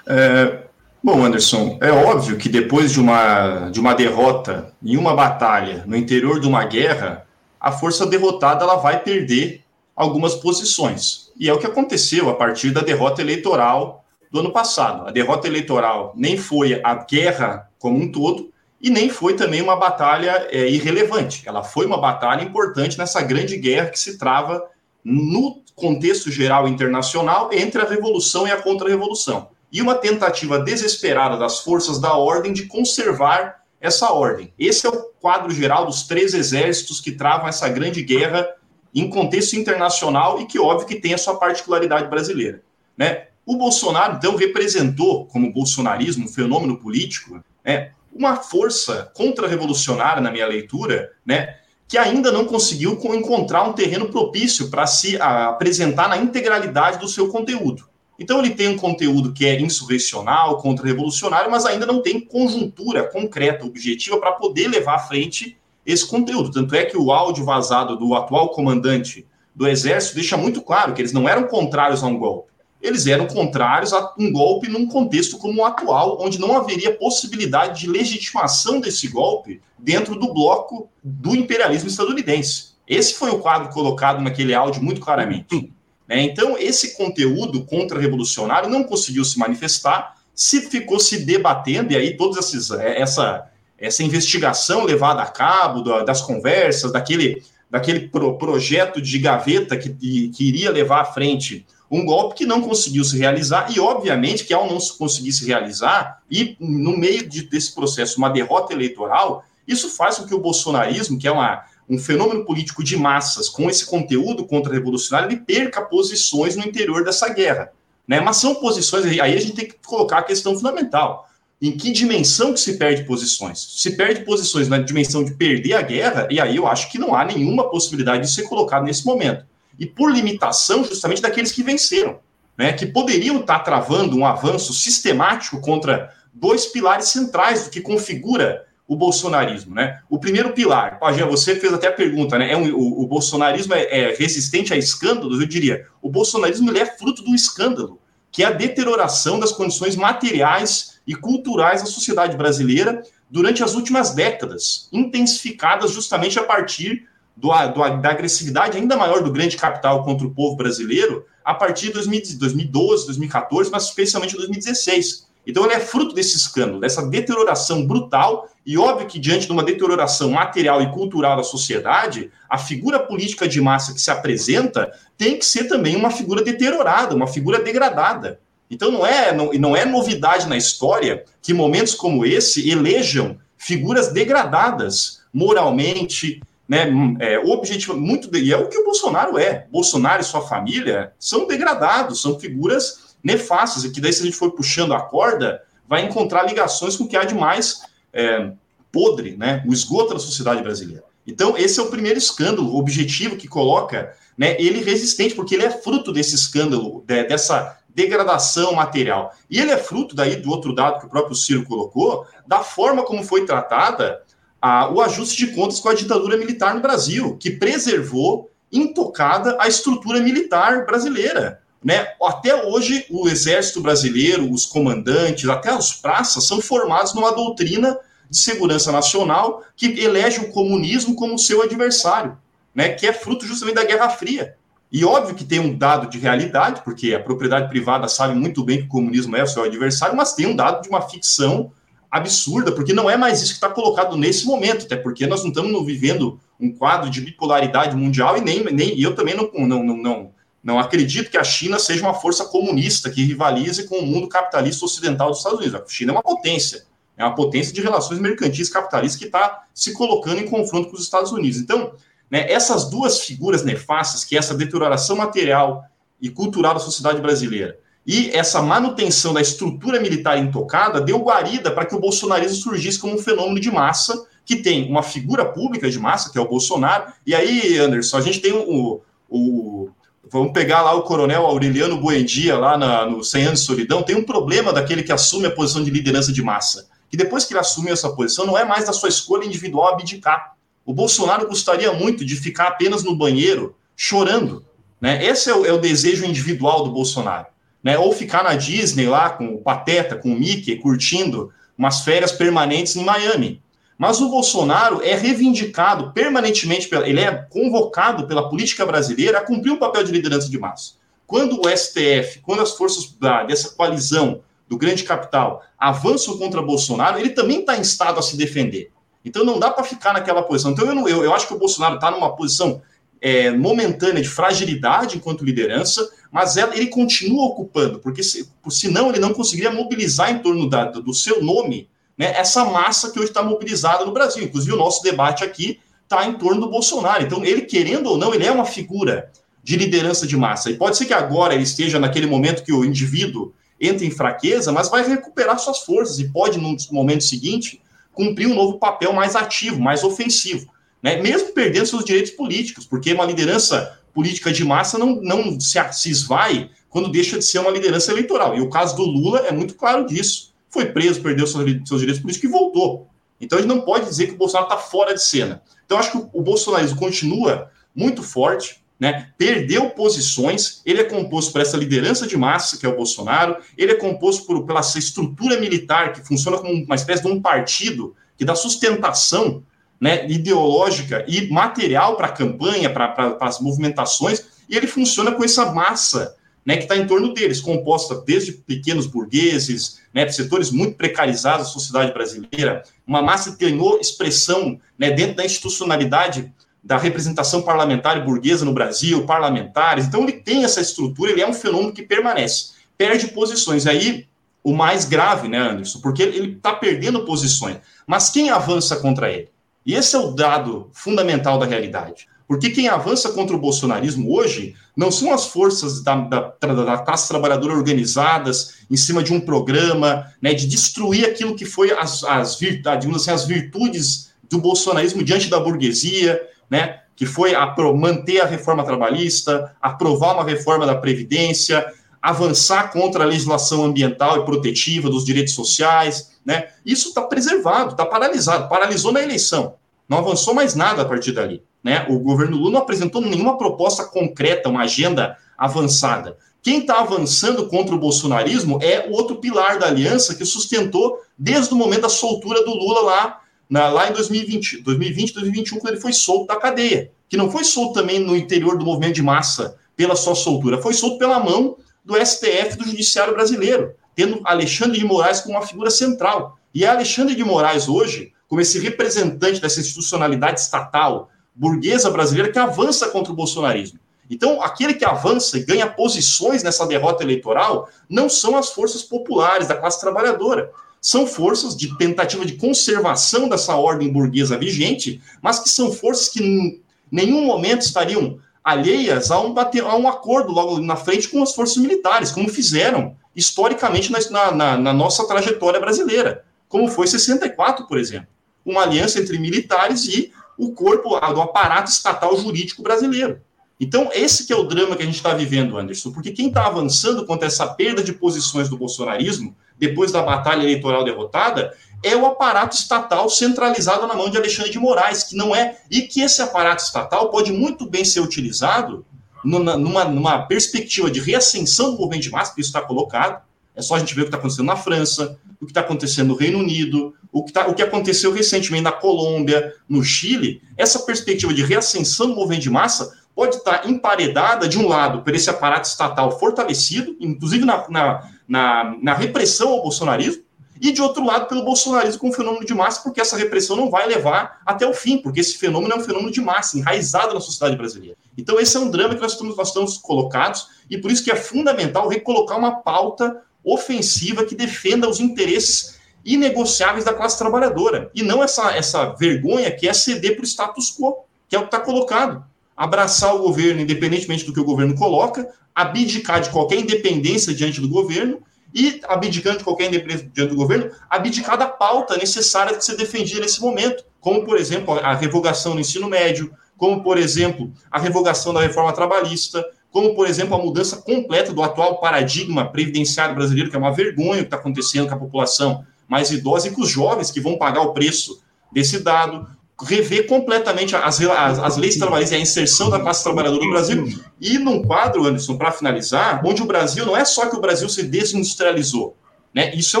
É, Bom, Anderson, é óbvio que depois de uma, de uma derrota em uma batalha no interior de uma guerra, a força derrotada ela vai perder algumas posições. E é o que aconteceu a partir da derrota eleitoral do ano passado. A derrota eleitoral nem foi a guerra como um todo e nem foi também uma batalha é, irrelevante. Ela foi uma batalha importante nessa grande guerra que se trava no contexto geral internacional entre a revolução e a contra-revolução e uma tentativa desesperada das forças da ordem de conservar essa ordem. Esse é o quadro geral dos três exércitos que travam essa grande guerra em contexto internacional e que, óbvio, que tem a sua particularidade brasileira. Né? O Bolsonaro, então, representou, como bolsonarismo, um fenômeno político, né, uma força contra-revolucionária, na minha leitura, né, que ainda não conseguiu encontrar um terreno propício para se apresentar na integralidade do seu conteúdo. Então ele tem um conteúdo que é insurrecional, contra-revolucionário, mas ainda não tem conjuntura concreta, objetiva, para poder levar à frente esse conteúdo. Tanto é que o áudio vazado do atual comandante do Exército deixa muito claro que eles não eram contrários a um golpe. Eles eram contrários a um golpe num contexto como o atual, onde não haveria possibilidade de legitimação desse golpe dentro do bloco do imperialismo estadunidense. Esse foi o quadro colocado naquele áudio muito claramente. Né? Então, esse conteúdo contra-revolucionário não conseguiu se manifestar, se ficou se debatendo, e aí toda é, essa, essa investigação levada a cabo, das conversas, daquele, daquele pro, projeto de gaveta que, que iria levar à frente um golpe que não conseguiu se realizar, e obviamente que ao não conseguir se realizar, e no meio de, desse processo, uma derrota eleitoral, isso faz com que o bolsonarismo, que é uma, um fenômeno político de massas com esse conteúdo contra-revolucionário, ele perca posições no interior dessa guerra. Né? Mas são posições, aí a gente tem que colocar a questão fundamental. Em que dimensão que se perde posições? Se perde posições na dimensão de perder a guerra, e aí eu acho que não há nenhuma possibilidade de ser colocado nesse momento. E por limitação justamente daqueles que venceram, né? que poderiam estar travando um avanço sistemático contra dois pilares centrais do que configura o bolsonarismo, né? O primeiro pilar, Pajé, você fez até a pergunta, né? É um, o, o, bolsonarismo é, é, resistente a escândalos? Eu diria, o bolsonarismo ele é fruto do escândalo, que é a deterioração das condições materiais e culturais da sociedade brasileira durante as últimas décadas, intensificadas justamente a partir do, do, da agressividade ainda maior do grande capital contra o povo brasileiro a partir de 2012, 2014, mas especialmente 2016. Então, ele é fruto desse escândalo, dessa deterioração brutal, e óbvio que, diante de uma deterioração material e cultural da sociedade, a figura política de massa que se apresenta tem que ser também uma figura deteriorada, uma figura degradada. Então, não é, não, não é novidade na história que momentos como esse elejam figuras degradadas moralmente, né, é, objetivo, muito, e é o que o Bolsonaro é. Bolsonaro e sua família são degradados, são figuras nefastas, e que daí, se a gente for puxando a corda, vai encontrar ligações com o que há de mais é, podre, né, o esgoto da sociedade brasileira. Então, esse é o primeiro escândalo objetivo que coloca né, ele resistente, porque ele é fruto desse escândalo, de, dessa degradação material. E ele é fruto daí do outro dado que o próprio Ciro colocou, da forma como foi tratada a, o ajuste de contas com a ditadura militar no Brasil, que preservou intocada a estrutura militar brasileira. Né? Até hoje, o exército brasileiro, os comandantes, até os praças, são formados numa doutrina de segurança nacional que elege o comunismo como seu adversário, né? que é fruto justamente da Guerra Fria. E óbvio que tem um dado de realidade, porque a propriedade privada sabe muito bem que o comunismo é o seu adversário, mas tem um dado de uma ficção absurda, porque não é mais isso que está colocado nesse momento, até porque nós não estamos vivendo um quadro de bipolaridade mundial e nem, nem eu também não, não, não, não, não acredito que a China seja uma força comunista que rivalize com o mundo capitalista ocidental dos Estados Unidos. A China é uma potência, é uma potência de relações mercantis capitalistas que está se colocando em confronto com os Estados Unidos. Então, né, essas duas figuras nefastas, que é essa deterioração material e cultural da sociedade brasileira, e essa manutenção da estrutura militar intocada deu guarida para que o bolsonarismo surgisse como um fenômeno de massa, que tem uma figura pública de massa, que é o Bolsonaro. E aí, Anderson, a gente tem o. o vamos pegar lá o coronel Aureliano Buendia, lá na, no 100 anos de solidão. Tem um problema daquele que assume a posição de liderança de massa. Que depois que ele assume essa posição, não é mais da sua escolha individual abdicar. O Bolsonaro gostaria muito de ficar apenas no banheiro chorando. Né? Esse é o, é o desejo individual do Bolsonaro né? Ou ficar na Disney lá com o Pateta, com o Mickey, curtindo umas férias permanentes em Miami. Mas o Bolsonaro é reivindicado permanentemente, pela, ele é convocado pela política brasileira a cumprir um papel de liderança de massa. Quando o STF, quando as forças da, dessa coalizão do grande capital avançam contra Bolsonaro, ele também está em estado a se defender. Então não dá para ficar naquela posição. Então eu, não, eu, eu acho que o Bolsonaro está numa posição é, momentânea de fragilidade enquanto liderança, mas ela, ele continua ocupando, porque se, senão ele não conseguiria mobilizar em torno da, do seu nome né, essa massa que hoje está mobilizada no Brasil. Inclusive, o nosso debate aqui está em torno do Bolsonaro. Então, ele, querendo ou não, ele é uma figura de liderança de massa. E pode ser que agora ele esteja naquele momento que o indivíduo entra em fraqueza, mas vai recuperar suas forças e pode, no momento seguinte, cumprir um novo papel mais ativo, mais ofensivo. Né? Mesmo perdendo seus direitos políticos, porque uma liderança política de massa não, não se, se esvai quando deixa de ser uma liderança eleitoral. E o caso do Lula é muito claro disso. Foi preso, perdeu seus, seus direitos políticos e voltou. Então a gente não pode dizer que o Bolsonaro está fora de cena. Então acho que o, o bolsonarismo continua muito forte, né? Perdeu posições. Ele é composto por essa liderança de massa que é o Bolsonaro. Ele é composto por, pela estrutura militar que funciona como uma espécie de um partido que dá sustentação né, ideológica e material para a campanha, para as movimentações, e ele funciona com essa massa né, que está em torno deles, composta desde pequenos burgueses, né, setores muito precarizados da sociedade brasileira, uma massa que ganhou expressão né, dentro da institucionalidade da representação parlamentar burguesa no Brasil, parlamentares. Então, ele tem essa estrutura, ele é um fenômeno que permanece, perde posições. Aí, o mais grave, né, Anderson, porque ele está perdendo posições. Mas quem avança contra ele? E esse é o dado fundamental da realidade. Porque quem avança contra o bolsonarismo hoje não são as forças da, da, da classe trabalhadora organizadas em cima de um programa né, de destruir aquilo que foi as, as, assim, as virtudes do bolsonarismo diante da burguesia, né, que foi a, manter a reforma trabalhista, aprovar uma reforma da Previdência, avançar contra a legislação ambiental e protetiva dos direitos sociais, né? Isso está preservado, está paralisado, paralisou na eleição, não avançou mais nada a partir dali. Né? O governo Lula não apresentou nenhuma proposta concreta, uma agenda avançada. Quem está avançando contra o bolsonarismo é o outro pilar da aliança que sustentou desde o momento da soltura do Lula lá, na, lá em 2020, 2020, 2021, quando ele foi solto da cadeia. Que não foi solto também no interior do movimento de massa pela sua soltura, foi solto pela mão do STF do Judiciário Brasileiro, tendo Alexandre de Moraes como uma figura central. E é Alexandre de Moraes hoje, como esse representante dessa institucionalidade estatal burguesa brasileira que avança contra o bolsonarismo. Então, aquele que avança e ganha posições nessa derrota eleitoral não são as forças populares da classe trabalhadora. São forças de tentativa de conservação dessa ordem burguesa vigente, mas que são forças que em nenhum momento estariam alheias a um, a um acordo logo na frente com as forças militares, como fizeram historicamente na, na, na nossa trajetória brasileira, como foi 64, por exemplo. Uma aliança entre militares e o corpo do aparato estatal jurídico brasileiro. Então, esse que é o drama que a gente está vivendo, Anderson, porque quem está avançando contra essa perda de posições do bolsonarismo, depois da batalha eleitoral derrotada, é o aparato estatal centralizado na mão de Alexandre de Moraes, que não é. E que esse aparato estatal pode muito bem ser utilizado numa, numa perspectiva de reascensão do movimento de massa, que isso está colocado. É só a gente ver o que está acontecendo na França, o que está acontecendo no Reino Unido, o que, tá, o que aconteceu recentemente na Colômbia, no Chile. Essa perspectiva de reascensão do movimento de massa pode estar emparedada, de um lado, por esse aparato estatal fortalecido, inclusive na, na, na, na repressão ao bolsonarismo, e de outro lado, pelo bolsonarismo com o fenômeno de massa, porque essa repressão não vai levar até o fim, porque esse fenômeno é um fenômeno de massa, enraizado na sociedade brasileira. Então, esse é um drama que nós estamos, nós estamos colocados, e por isso que é fundamental recolocar uma pauta ofensiva que defenda os interesses inegociáveis da classe trabalhadora, e não essa, essa vergonha que é ceder para o status quo, que é o que está colocado abraçar o governo, independentemente do que o governo coloca, abdicar de qualquer independência diante do governo e, abdicando de qualquer independência diante do governo, abdicar da pauta necessária de ser defendida nesse momento, como, por exemplo, a revogação do ensino médio, como, por exemplo, a revogação da reforma trabalhista, como, por exemplo, a mudança completa do atual paradigma previdenciário brasileiro, que é uma vergonha o que está acontecendo com a população mais idosa e com os jovens que vão pagar o preço desse dado, rever completamente as, as, as leis trabalhistas e a inserção da classe trabalhadora no Brasil. E num quadro, Anderson, para finalizar, onde o Brasil não é só que o Brasil se desindustrializou, né? Isso é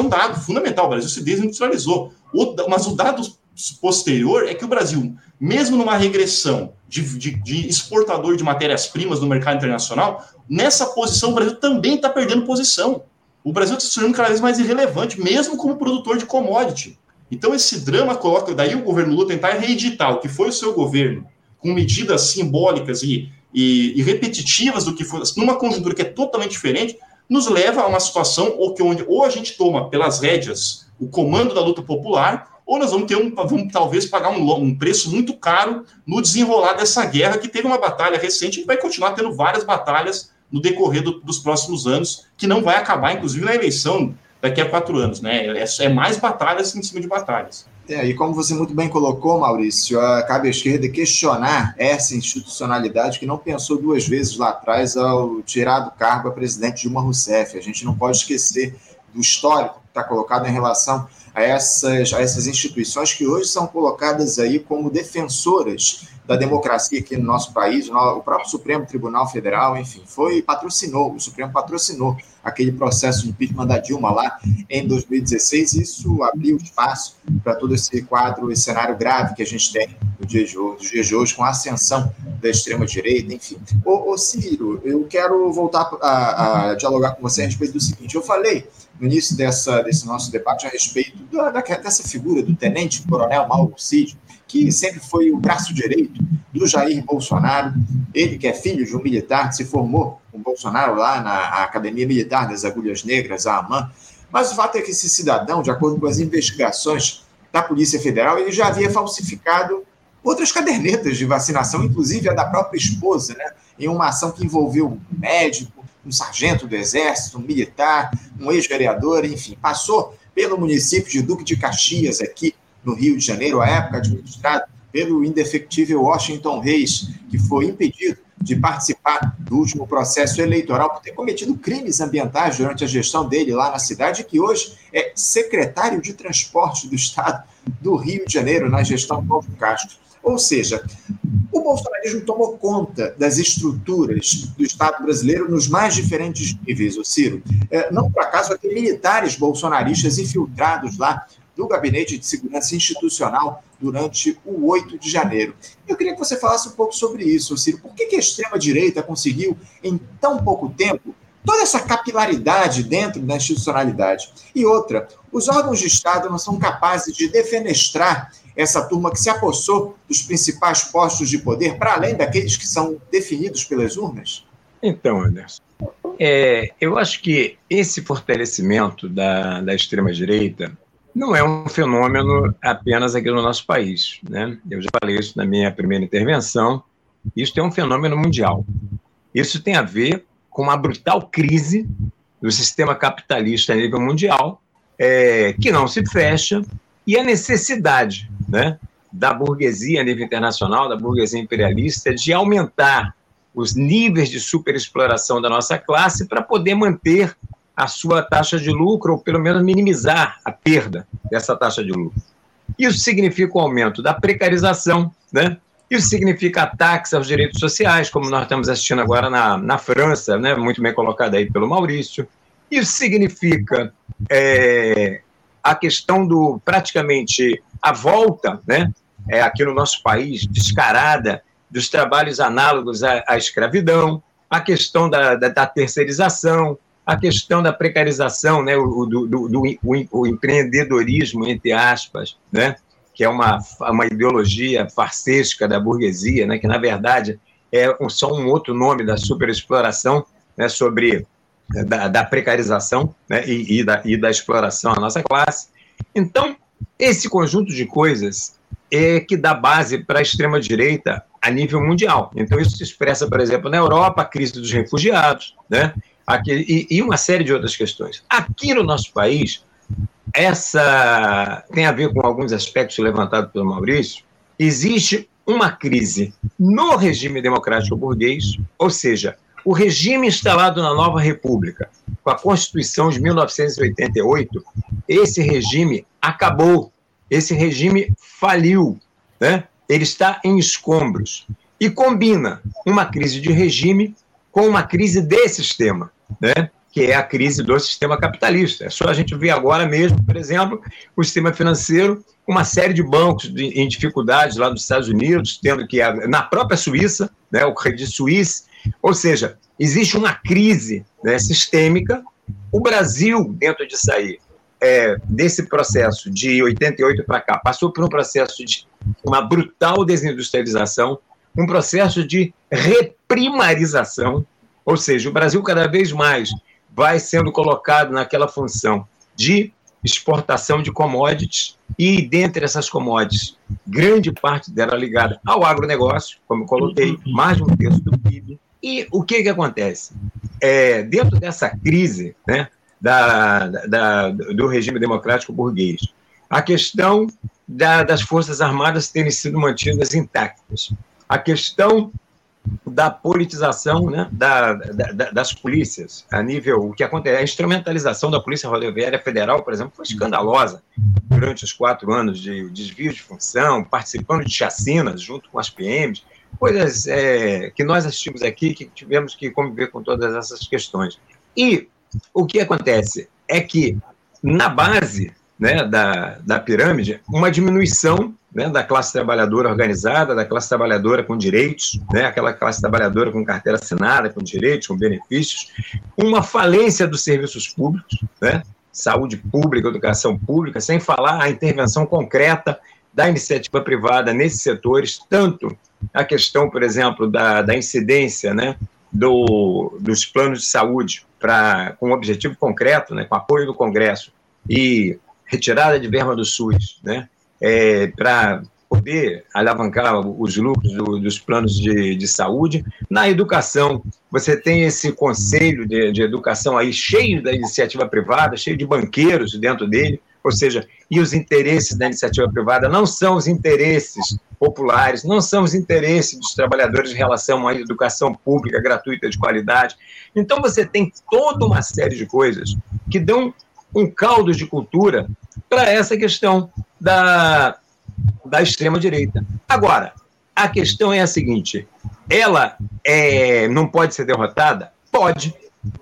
um dado fundamental, o Brasil se desindustrializou. O, mas o dado posterior é que o Brasil, mesmo numa regressão de, de, de exportador de matérias-primas no mercado internacional, nessa posição o Brasil também está perdendo posição. O Brasil está se tornando cada vez mais irrelevante, mesmo como produtor de commodity. Então, esse drama coloca, daí o governo Lula tentar reeditar o que foi o seu governo, com medidas simbólicas e, e, e repetitivas do que foi, numa conjuntura que é totalmente diferente, nos leva a uma situação ou que onde ou a gente toma pelas rédeas o comando da luta popular, ou nós vamos ter um, vamos talvez pagar um, um preço muito caro no desenrolar dessa guerra que teve uma batalha recente e vai continuar tendo várias batalhas no decorrer do, dos próximos anos, que não vai acabar, inclusive, na eleição daqui a quatro anos, né? É, é mais batalhas em cima de batalhas. É, e como você muito bem colocou, Maurício, cabe à esquerda questionar essa institucionalidade que não pensou duas vezes lá atrás ao tirar do cargo a presidente Dilma Rousseff. A gente não pode esquecer do histórico que está colocado em relação a essas, a essas instituições que hoje são colocadas aí como defensoras da democracia aqui no nosso país, o próprio Supremo Tribunal Federal, enfim, foi patrocinou, o Supremo patrocinou aquele processo de impeachment da Dilma lá em 2016, e isso abriu espaço para todo esse quadro, esse cenário grave que a gente tem no dia de hoje, dia de hoje com a ascensão da extrema-direita, enfim. Ô, ô, Ciro, eu quero voltar a, a, dialogar com você a respeito do seguinte, eu falei no início dessa, desse nosso debate a respeito da, dessa figura do tenente-coronel Mauro Cid, que sempre foi o braço direito do Jair Bolsonaro, ele que é filho de um militar que se formou com Bolsonaro lá na Academia Militar das Agulhas Negras, a AMAN. Mas o fato é que esse cidadão, de acordo com as investigações da Polícia Federal, ele já havia falsificado outras cadernetas de vacinação, inclusive a da própria esposa, né, em uma ação que envolveu um médico, um sargento do Exército, um militar, um ex-vereador, enfim, passou pelo município de Duque de Caxias, aqui no Rio de Janeiro, à época administrado pelo indefectível Washington Reis, que foi impedido de participar do último processo eleitoral por ter cometido crimes ambientais durante a gestão dele lá na cidade, que hoje é secretário de transporte do estado do Rio de Janeiro, na gestão Paulo Castro. Ou seja, O bolsonarismo tomou conta das estruturas do Estado brasileiro nos mais diferentes níveis, o Ciro. É, não por acaso, vai ter militares bolsonaristas infiltrados lá do Gabinete de Segurança Institucional durante o 8 de janeiro. Eu queria que você falasse um pouco sobre isso, Ciro. Por que, que a extrema-direita conseguiu, em tão pouco tempo, toda essa capilaridade dentro da institucionalidade? E outra, os órgãos de Estado não são capazes de defenestrar essa turma que se apossou dos principais postos de poder, para além daqueles que são definidos pelas urnas? Então, Anderson, é, eu acho que esse fortalecimento da, da extrema-direita não é um fenômeno apenas aqui no nosso país. Né? Eu já falei isso na minha primeira intervenção. Isso é um fenômeno mundial. Isso tem a ver com uma brutal crise do sistema capitalista a nível mundial, é, que não se fecha, e a necessidade né, da burguesia a nível internacional, da burguesia imperialista, de aumentar os níveis de superexploração da nossa classe para poder manter a sua taxa de lucro, ou pelo menos minimizar a perda dessa taxa de lucro. Isso significa o aumento da precarização, né? Isso significa ataques aos direitos sociais, como nós estamos assistindo agora na, na França, né? muito bem colocado aí pelo Maurício. Isso significa é, a questão do praticamente a volta, né, é, aqui no nosso país, descarada, dos trabalhos análogos à, à escravidão, a questão da, da, da, terceirização, a questão da precarização, né, o, do, do, do o, empreendedorismo, entre aspas, né, que é uma, uma ideologia farsesca da burguesia, né, que, na verdade, é só um outro nome da superexploração né, sobre da, da precarização né, e, e, da, e da exploração à nossa classe. Então, esse conjunto de coisas é que dá base para a extrema-direita a nível mundial. Então, isso se expressa, por exemplo, na Europa, a crise dos refugiados, né? Aqui, e, e uma série de outras questões. Aqui no nosso país, essa tem a ver com alguns aspectos levantados pelo Maurício. Existe uma crise no regime democrático burguês, ou seja, o regime instalado na nova República, com a Constituição de 1988, esse regime acabou, esse regime faliu, né? ele está em escombros. E combina uma crise de regime com uma crise de sistema, né? que é a crise do sistema capitalista. É só a gente ver agora mesmo, por exemplo, o sistema financeiro, uma série de bancos de, em dificuldades lá nos Estados Unidos, tendo que, na própria Suíça, né, o Credit Suisse, ou seja, existe uma crise né, sistêmica. O Brasil, dentro de sair é, desse processo de 88 para cá, passou por um processo de uma brutal desindustrialização, um processo de reprimarização, ou seja, o Brasil cada vez mais vai sendo colocado naquela função de exportação de commodities e dentre essas commodities, grande parte dela ligada ao agronegócio, como coloquei, mais de um terço do PIB, e o que, que acontece? É, dentro dessa crise né, da, da, do regime democrático burguês, a questão da, das Forças Armadas terem sido mantidas intactas, a questão da politização né, da, da, das polícias, a nível. O que acontece? A instrumentalização da Polícia Rodoviária Federal, por exemplo, foi escandalosa durante os quatro anos de desvio de função, participando de chacinas junto com as PMs coisas é, que nós assistimos aqui, que tivemos que conviver com todas essas questões. E o que acontece? É que, na base né, da, da pirâmide, uma diminuição né, da classe trabalhadora organizada, da classe trabalhadora com direitos, né, aquela classe trabalhadora com carteira assinada, com direitos, com benefícios, uma falência dos serviços públicos, né, saúde pública, educação pública, sem falar a intervenção concreta da iniciativa privada nesses setores, tanto a questão, por exemplo, da, da incidência né, do, dos planos de saúde pra, com um objetivo concreto, né, com apoio do Congresso e retirada de verba do SUS, né, é, para poder alavancar os lucros do, dos planos de, de, saúde. Na educação, você tem esse conselho de, de educação aí cheio da iniciativa privada, cheio de banqueiros dentro dele, ou seja, e os interesses da iniciativa privada não são os interesses populares, não são os interesses dos trabalhadores em relação à educação pública gratuita de qualidade. Então você tem toda uma série de coisas que dão um caldo de cultura para essa questão da, da extrema direita. Agora, A questão é a seguinte: ela é, não pode ser derrotada? Pode.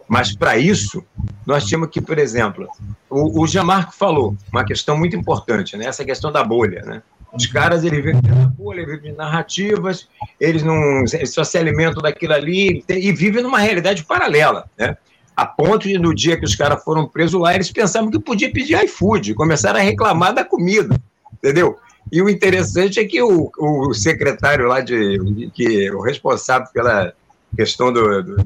Mas para isso, nós tínhamos que, por exemplo, o, o Jamarco falou uma questão muito importante, né? essa questão da bolha. Né? Os caras eles vivem na bolha, vivem de narrativas, eles não só se alimentam daquilo ali e vivem numa realidade paralela. Né? A ponto de, no dia que os caras foram presos lá, eles pensavam que podia pedir iFood, começaram a reclamar da comida, entendeu? E o interessante é que o, o secretário lá de, de que o responsável pela questão do, do,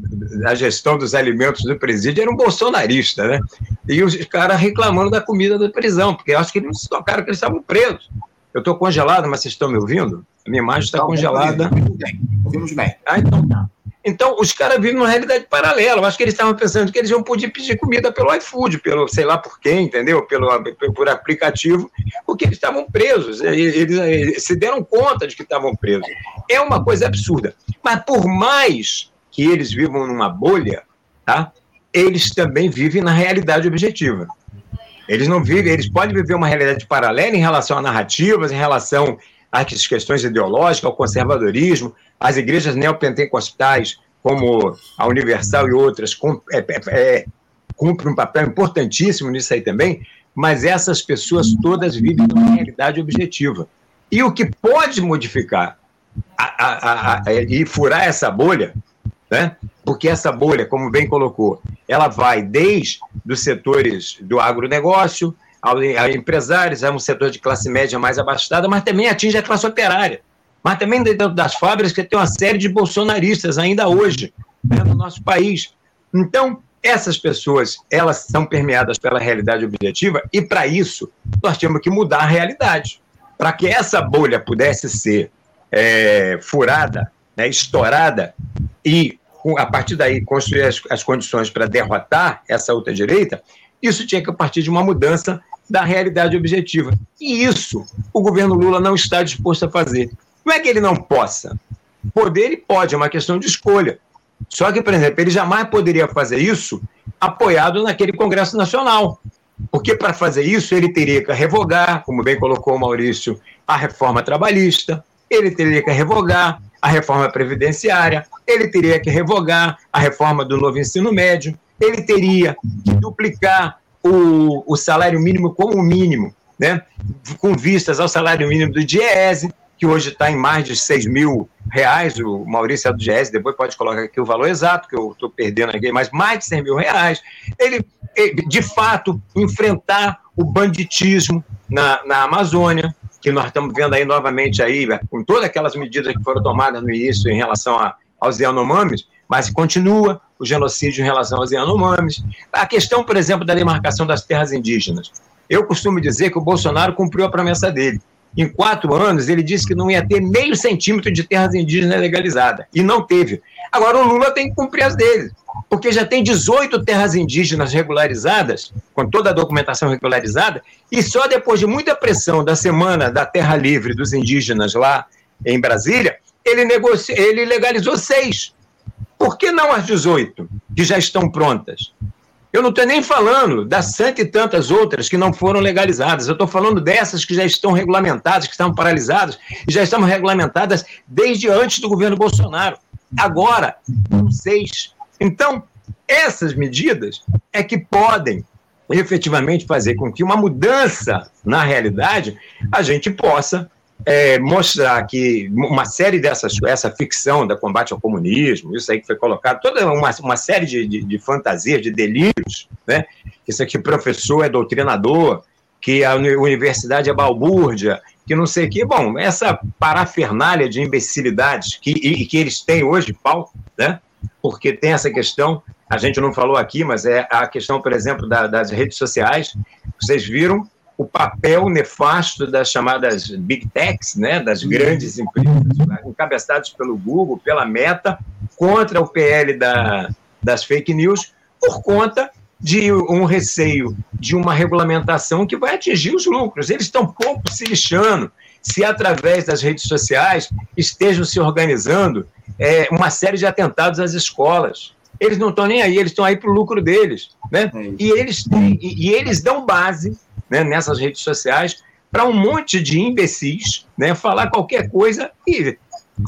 da gestão dos alimentos do presídio era um bolsonarista, né? E os caras reclamando da comida da prisão, porque acho que eles não se tocaram que eles estavam presos. Eu estou congelado, mas vocês estão me ouvindo? A minha imagem está congelada. Ouvimos bem. Ouvimos bem. Ah, então tá. Então, os caras vivem numa realidade paralela. Eu acho que eles estavam pensando que eles iam poder pedir comida pelo iFood, pelo sei lá por quem, entendeu? Pelo, por aplicativo, porque eles estavam presos. Eles, eles se deram conta de que estavam presos. É uma coisa absurda. Mas por mais que eles vivam numa bolha, tá? eles também vivem na realidade objetiva. Eles não vivem, eles podem viver uma realidade paralela em relação a narrativas, em relação às questões ideológicas, ao conservadorismo, as igrejas neopentecostais, como a Universal e outras, é, é, é, cumprem um papel importantíssimo nisso aí também, mas essas pessoas todas vivem numa realidade objetiva. E o que pode modificar a, a, a, e furar essa bolha, né? porque essa bolha, como bem colocou, ela vai desde os setores do agronegócio, a empresários, a um setor de classe média mais abastada, mas também atinge a classe operária mas também dentro das fábricas que tem uma série de bolsonaristas ainda hoje né, no nosso país. Então, essas pessoas, elas são permeadas pela realidade objetiva e, para isso, nós temos que mudar a realidade. Para que essa bolha pudesse ser é, furada, né, estourada e, a partir daí, construir as, as condições para derrotar essa outra direita, isso tinha que partir de uma mudança da realidade objetiva. E isso o governo Lula não está disposto a fazer. Não é que ele não possa. Poder ele pode, é uma questão de escolha. Só que, por exemplo, ele jamais poderia fazer isso apoiado naquele Congresso Nacional. Porque para fazer isso ele teria que revogar, como bem colocou o Maurício, a reforma trabalhista, ele teria que revogar a reforma previdenciária, ele teria que revogar a reforma do novo ensino médio, ele teria que duplicar o, o salário mínimo como mínimo, né? com vistas ao salário mínimo do DIEESE, que hoje está em mais de 6 mil reais, o Maurício é do GS, depois pode colocar aqui o valor exato, que eu estou perdendo aqui, mas mais de 100 mil reais. Ele, de fato, enfrentar o banditismo na, na Amazônia, que nós estamos vendo aí novamente aí, com todas aquelas medidas que foram tomadas no início em relação a, aos Yanomamis, mas continua o genocídio em relação aos Yanomamis. A questão, por exemplo, da demarcação das terras indígenas. Eu costumo dizer que o Bolsonaro cumpriu a promessa dele em quatro anos, ele disse que não ia ter meio centímetro de terras indígenas legalizadas. E não teve. Agora, o Lula tem que cumprir as dele, porque já tem 18 terras indígenas regularizadas, com toda a documentação regularizada, e só depois de muita pressão da Semana da Terra Livre dos Indígenas lá em Brasília, ele, negoci... ele legalizou seis. Por que não as 18, que já estão prontas? Eu não estou nem falando das cento e tantas outras que não foram legalizadas. Eu estou falando dessas que já estão regulamentadas, que estão paralisadas, e já estão regulamentadas desde antes do governo Bolsonaro. Agora, seis. Então, essas medidas é que podem efetivamente fazer com que uma mudança na realidade a gente possa é, mostrar que uma série dessas, essa ficção da combate ao comunismo, isso aí que foi colocado, toda uma, uma série de, de, de fantasias, de delírios, né? Isso aqui, professor é doutrinador, que a universidade é balbúrdia, que não sei o quê. Bom, essa parafernália de imbecilidades que, e, que eles têm hoje, Paulo, né? Porque tem essa questão, a gente não falou aqui, mas é a questão, por exemplo, da, das redes sociais. Vocês viram o papel nefasto das chamadas big techs, né, das grandes empresas, encabeçadas pelo Google, pela Meta, contra o PL da, das fake news, por conta de um receio de uma regulamentação que vai atingir os lucros. Eles estão pouco se lixando se através das redes sociais estejam se organizando é, uma série de atentados às escolas. Eles não estão nem aí, eles estão aí para o lucro deles. Né? É e, eles têm, e, e eles dão base né, nessas redes sociais para um monte de imbecis né, falar qualquer coisa e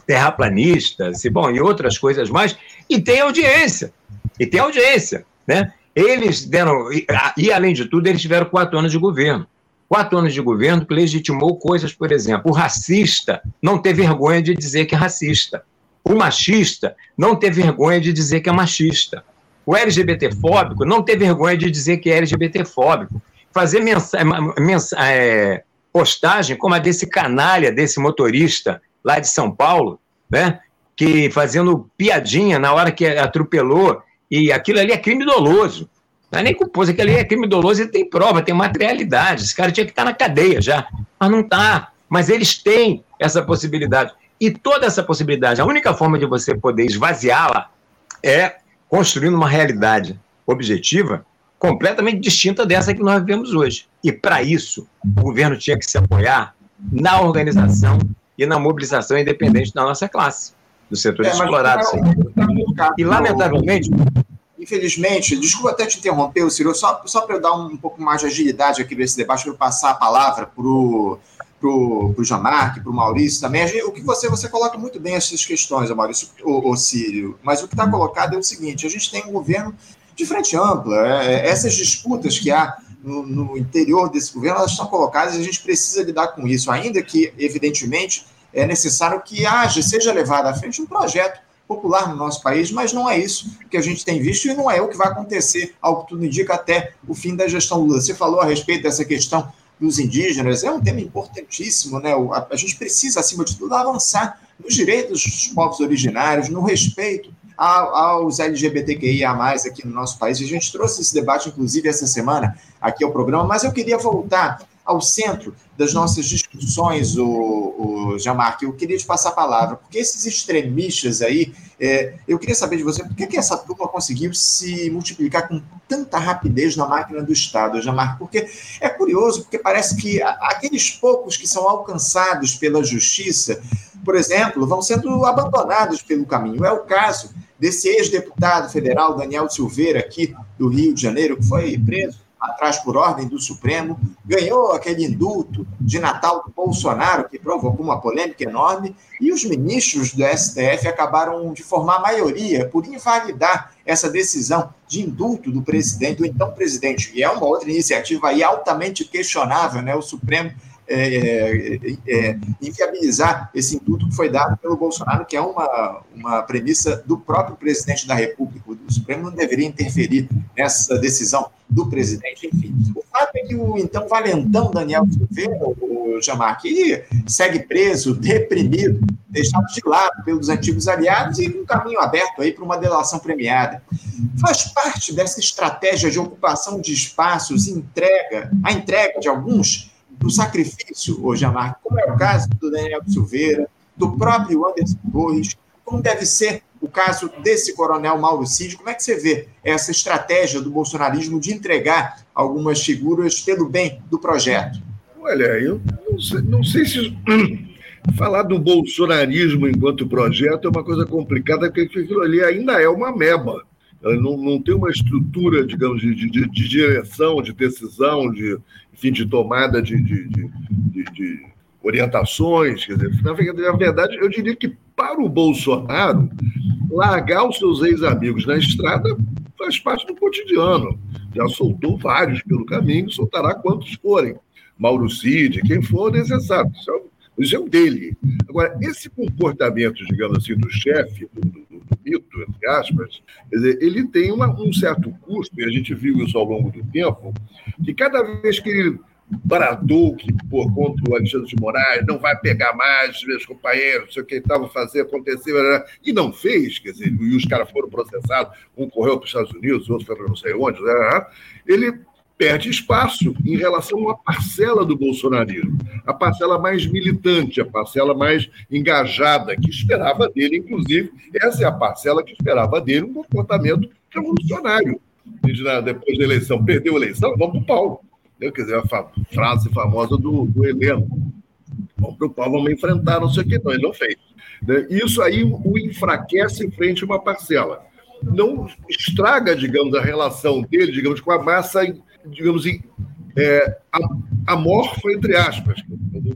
terraplanistas bom, e outras coisas mais, e tem audiência. E tem audiência, né? Eles deram, e, e além de tudo, eles tiveram quatro anos de governo. Quatro anos de governo que legitimou coisas, por exemplo, o racista não ter vergonha de dizer que é racista. O machista não ter vergonha de dizer que é machista. O LGBTfóbico não ter vergonha de dizer que é LGBTfóbico. Fazer mensa, mensa, é, postagem como a desse canalha, desse motorista lá de São Paulo, né? que fazendo piadinha na hora que atropelou, e aquilo ali é crime doloso. Não é nem culposo, aquilo ali é crime doloso e tem prova, tem materialidade. Esse cara tinha que estar na cadeia já, mas não está. Mas eles têm essa possibilidade. E toda essa possibilidade, a única forma de você poder esvaziá-la é construindo uma realidade objetiva completamente distinta dessa que nós vivemos hoje. E para isso, o governo tinha que se apoiar na organização e na mobilização independente da nossa classe, do setor é, explorado. Tá, e, lamentavelmente. Infelizmente, desculpa até te interromper, Ciro, só, só para eu dar um, um, pouco mais de agilidade aqui nesse debate, para eu passar a palavra para o pro, pro Jamarque, para o Maurício também. o que você, você coloca muito bem essas questões, Maurício, o, o Círio, mas o que está colocado é o seguinte: a gente tem um governo de frente ampla. É, é, essas disputas que há no, no, interior desse governo, elas estão colocadas e a gente precisa lidar com isso, ainda que, evidentemente, é necessário que haja, seja levado à frente um projeto popular no nosso país, mas não é isso que a gente tem visto e não é o que vai acontecer, ao que tudo indica, até o fim da gestão Lula. Você falou a respeito dessa questão dos indígenas, é um tema importantíssimo, né? A, a gente precisa, acima de tudo, avançar nos direitos dos povos originários, no respeito aos LGBTQIA+, aqui no nosso país. A gente trouxe esse debate, inclusive, essa semana aqui ao programa, mas eu queria voltar ao centro das nossas discussões, o, o Jamarque, eu queria te passar a palavra, porque esses extremistas aí, é, eu queria saber de você, por que, que essa turma conseguiu se multiplicar com tanta rapidez na máquina do Estado, Jamarque? Porque é curioso, porque parece que aqueles poucos que são alcançados pela justiça, por exemplo, vão sendo abandonados pelo caminho. É o caso desse ex-deputado federal, Daniel Silveira, aqui do Rio de Janeiro, que foi preso atrás por ordem do Supremo, ganhou aquele indulto de Natal do Bolsonaro, que provocou uma polêmica enorme, e os ministros do STF acabaram de formar maioria por invalidar essa decisão de indulto do presidente, do então presidente, e é uma outra iniciativa aí altamente questionável, né? O Supremo é, é, é, inviabilizar esse indulto que foi dado pelo Bolsonaro, que é uma, uma premissa do próprio presidente da República. O Supremo não deveria interferir nessa decisão do presidente. Enfim, o fato é que o então valentão Daniel Silveira, o Jamar, que segue preso, deprimido, deixado de lado pelos antigos aliados e um caminho aberto aí para uma delação premiada. Faz parte dessa estratégia de ocupação de espaços, entrega, a entrega de alguns do sacrifício, hoje Amar, como é o caso do Daniel Silveira, do próprio Anderson Torres, como deve ser o caso desse coronel Mauro Cid, como é que você vê essa estratégia do bolsonarismo de entregar algumas figuras pelo bem do projeto? Olha, eu não sei, não sei se falar do bolsonarismo enquanto projeto é uma coisa complicada, porque aquilo ali ainda é uma meba. Não, não tem uma estrutura, digamos, de, de, de direção, de decisão, de, enfim, de tomada de, de, de, de orientações. Quer dizer, na verdade, eu diria que para o Bolsonaro, largar os seus ex-amigos na estrada faz parte do cotidiano. Já soltou vários pelo caminho, soltará quantos forem. Mauro Cid, quem for necessário. Isso é, isso é o dele. Agora, esse comportamento, digamos assim, do chefe, do, do, do mito, entre aspas, dizer, ele tem uma, um certo custo, e a gente viu isso ao longo do tempo, que cada vez que ele bradou que, por contra o Alexandre de Moraes, não vai pegar mais meus companheiros, não sei o que estava fazer acontecer, e não fez, quer dizer, e os caras foram processados, um correu para os Estados Unidos, o outro foi para não sei onde, ele perde espaço em relação uma parcela do bolsonarismo, a parcela mais militante, a parcela mais engajada, que esperava dele, inclusive, essa é a parcela que esperava dele um comportamento revolucionário. Depois da eleição, perdeu a eleição, vamos para o pau. Quer dizer, a frase famosa do, do Heleno. Vamos para o pau, vamos enfrentar, não sei o que, não, ele não fez. Né? Isso aí o enfraquece em frente a uma parcela. Não estraga, digamos, a relação dele, digamos, com a massa digamos, é, amorfo, entre aspas,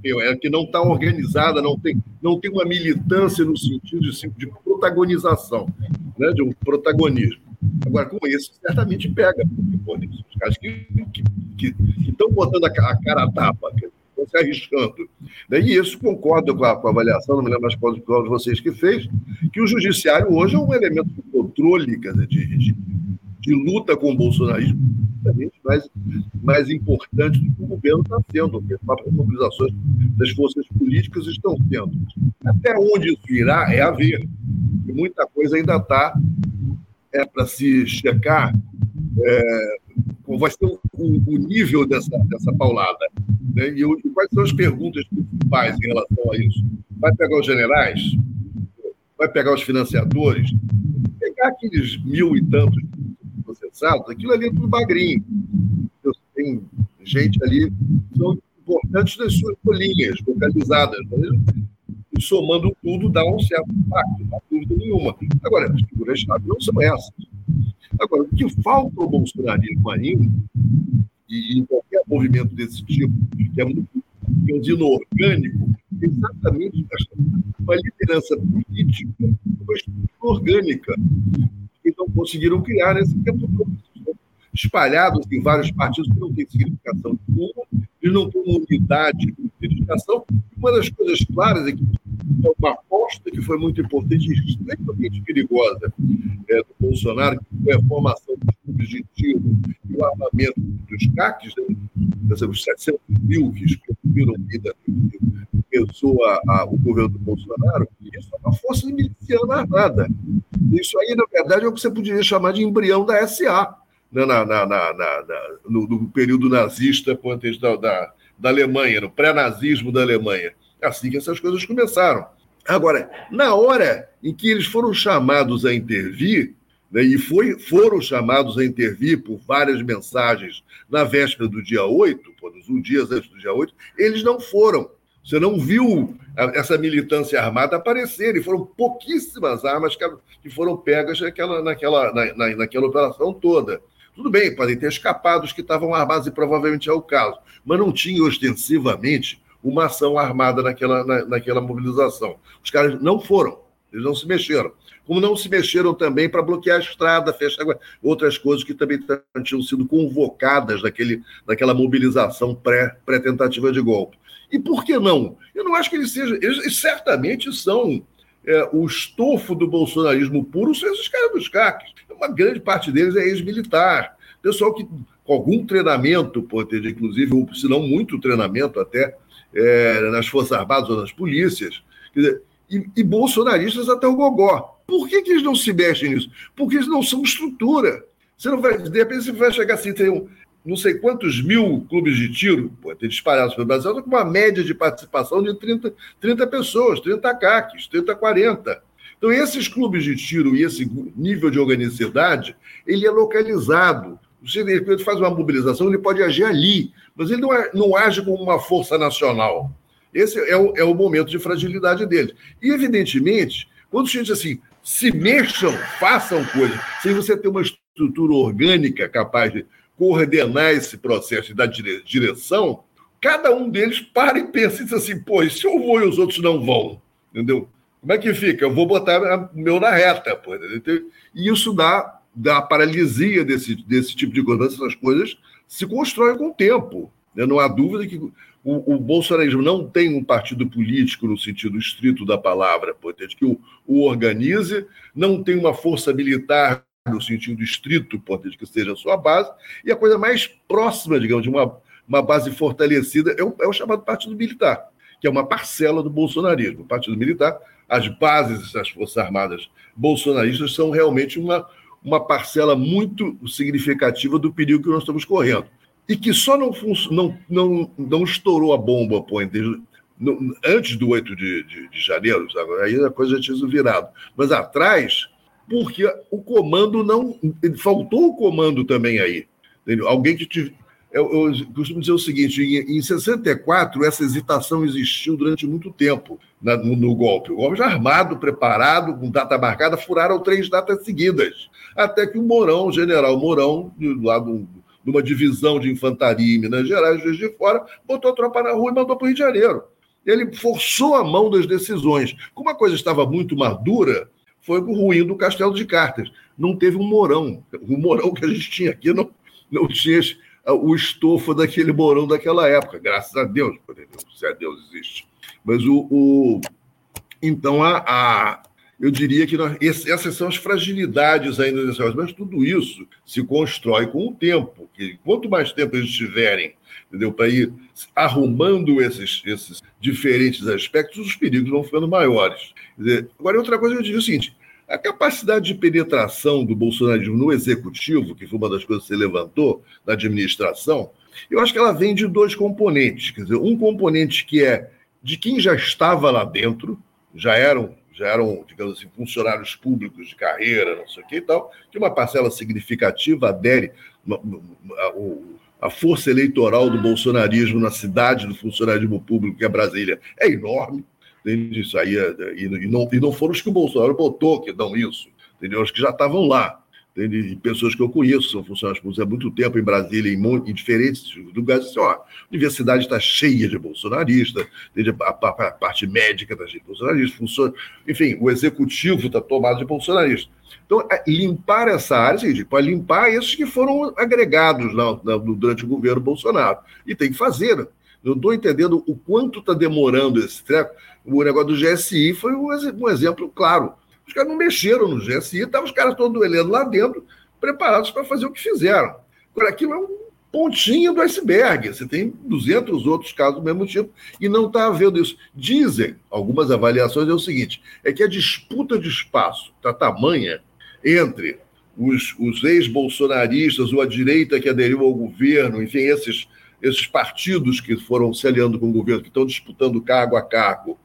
é que não está organizada, não tem, não tem uma militância no sentido de, de protagonização, né, de um protagonismo. Agora, com isso, certamente pega os caras que estão botando a, cara a tapa, estão se arriscando. Né? E isso concordo com a, com a, avaliação, não me lembro mais qual de vocês que fez, que o judiciário hoje é um elemento de controle, dizer, de, de de luta com o bolsonarismo mais, mais importante do que o governo está sendo, porque as próprias mobilizações das forças políticas estão sendo. Até onde isso irá é a ver. E muita coisa ainda está é, para se checar é, qual vai ser o, o, nível dessa, dessa paulada. Né? E, e, quais são as perguntas principais em relação a isso? Vai pegar os generais? Vai pegar os financiadores? Pegar aqueles mil e tantos processados, aquilo ali é tudo magrinho. Tem gente ali são importantes nas suas bolinhas localizadas. Né? E somando tudo dá um certo impacto, não há dúvida nenhuma. Agora, as figuras-chave não são essas. Agora, o que falta ao bolsonarismo ainda, e em qualquer movimento desse tipo, que é muito é inorgânico, é exatamente uma liderança política, uma estrutura orgânica que não conseguiram criar nesse tempo todo. Espalhados em vários partidos que não têm significação nenhuma, eles não têm unidade de identificação. Uma das coisas claras é que é uma aposta que foi muito importante e extremamente perigosa é, do Bolsonaro, que foi a formação dos clubes de tiro e o armamento dos CACs, né? os 700 mil que vida pensou o governo do Bolsonaro, isso é uma força miliciana armada. Isso aí, na verdade, é o que você poderia chamar de embrião da SA, né, na, na, na, no, no, período nazista, antes da, da, da Alemanha, no pré-nazismo da Alemanha. É assim que essas coisas começaram. Agora, na hora em que eles foram chamados a intervir, né, e foi, foram chamados a intervir por várias mensagens na véspera do dia 8, uns dias antes do dia 8, eles não foram. Você não viu essa militância armada aparecer, e foram pouquíssimas armas que foram pegas naquela, naquela, na, naquela operação toda. Tudo bem, podem ter escapado os que estavam armados, e provavelmente é o caso, mas não tinha ostensivamente uma ação armada naquela, na, naquela mobilização. Os caras não foram, eles não se mexeram. Como não se mexeram também para bloquear a estrada, fechar outras coisas que também tinham sido convocadas naquele, naquela mobilização pré-tentativa pré de golpe. E por que não? Eu não acho que eles sejam. Eles certamente são é, o estofo do bolsonarismo puro, são esses caras dos CACs. Uma grande parte deles é ex-militar. Pessoal que, com algum treinamento, pode ter, inclusive, ou se não muito treinamento até, é, nas Forças Armadas ou nas polícias. Dizer, e, e, bolsonaristas até o gogó. Por que, que eles não se mexem nisso? Porque eles não são estrutura. Você não vai, de repente, você vai chegar assim, tem um, não sei quantos mil clubes de tiro, ter disparados pelo Brasil, com uma média de participação de 30, 30 pessoas, 30 CACs, 30, 40. Então, esses clubes de tiro e esse nível de organicidade, ele é localizado. Se ele faz uma mobilização, ele pode agir ali, mas ele não, não age como uma força nacional. Esse é o, é o momento de fragilidade dele. E, evidentemente, quando a gente diz assim, se mexam, façam coisas, sem você ter uma estrutura orgânica capaz de coordenar esse processo e dar direção, cada um deles para e pensa e diz assim, pô, e se eu vou e os outros não vão? Entendeu? Como é que fica? Eu vou botar o meu na reta. Pô, e isso dá, dá paralisia desse, desse tipo de coisa. Essas coisas se constroem com o tempo. Né? Não há dúvida que o, o bolsonarismo não tem um partido político no sentido estrito da palavra, pô, que o, o organize, não tem uma força militar no sentido estrito, pode que seja a sua base, e a coisa mais próxima, digamos, de uma, uma base fortalecida é o, é o chamado Partido Militar, que é uma parcela do bolsonarismo. O Partido Militar, as bases das Forças Armadas bolsonaristas são realmente uma, uma parcela muito significativa do perigo que nós estamos correndo. E que só não, não, não, não estourou a bomba, pô, antes do 8 de, de, de janeiro, aí a coisa tinha sido virado. Mas atrás, porque o comando não. Faltou o comando também aí. Entendeu? Alguém que. Te, eu, eu, costumo dizer o seguinte: em, em 64, essa hesitação existiu durante muito tempo na, no, no, golpe. O golpe já armado, preparado, com data marcada, furaram três datas seguidas. Até que o Mourão, o general Mourão, do lado de uma divisão de infantaria em Minas Gerais, Juiz de Fora, botou a tropa na rua e mandou para o Rio de Janeiro. Ele forçou a mão das decisões. Como a coisa estava muito madura, foi o castelo de cartas. Não teve um morão. O morão que a gente tinha aqui não, não tinha o estofo daquele morão daquela época. Graças a Deus, se a Deus existe. Mas o. o então, a, a, eu diria que nós, essas são as fragilidades ainda negócio, mas tudo isso se constrói com o tempo. Que quanto mais tempo eles tiverem para ir arrumando esses, esses diferentes aspectos, os perigos vão ficando maiores. Dizer, agora, outra coisa eu diria o seguinte: a capacidade de penetração do bolsonarismo no executivo, que foi uma das coisas que você levantou, na administração, eu acho que ela vem de dois componentes. Quer dizer, um componente que é de quem já estava lá dentro, já eram já eram, digamos assim, funcionários públicos de carreira, não sei o que e tal, que uma parcela significativa adere. A força eleitoral do bolsonarismo na cidade do funcionarismo público, que é Brasília, é enorme. Entende? Isso aí, é, e, não, e não foram os que o Bolsonaro botou que dão isso, entendeu? Os que já estavam lá. Entende? pessoas que eu conheço, são funcionários públicos há muito tempo em Brasília, em, em diferentes lugares, assim, ó, a universidade está cheia de bolsonaristas, a, a, a, parte médica está cheia de bolsonaristas, funciona, enfim, o executivo está tomado de bolsonaristas. Então, é, limpar essa área, é para limpar esses que foram agregados lá, durante o governo Bolsonaro. E tem que fazer. Né? Eu estou entendendo o quanto está demorando esse treco. O negócio do GSI foi um exemplo claro os caras não mexeram no GSI, estavam os caras todos duelando lá dentro, preparados para fazer o que fizeram. Agora, aquilo é um pontinho do iceberg. Você tem 200 outros casos do mesmo tipo e não está havendo isso. Dizem, algumas avaliações, é o seguinte: é que a disputa de espaço está tamanha entre os, os ex-bolsonaristas ou a direita que aderiu ao governo, enfim, esses, esses partidos que foram se aliando com o governo, que estão disputando cargo a cargo,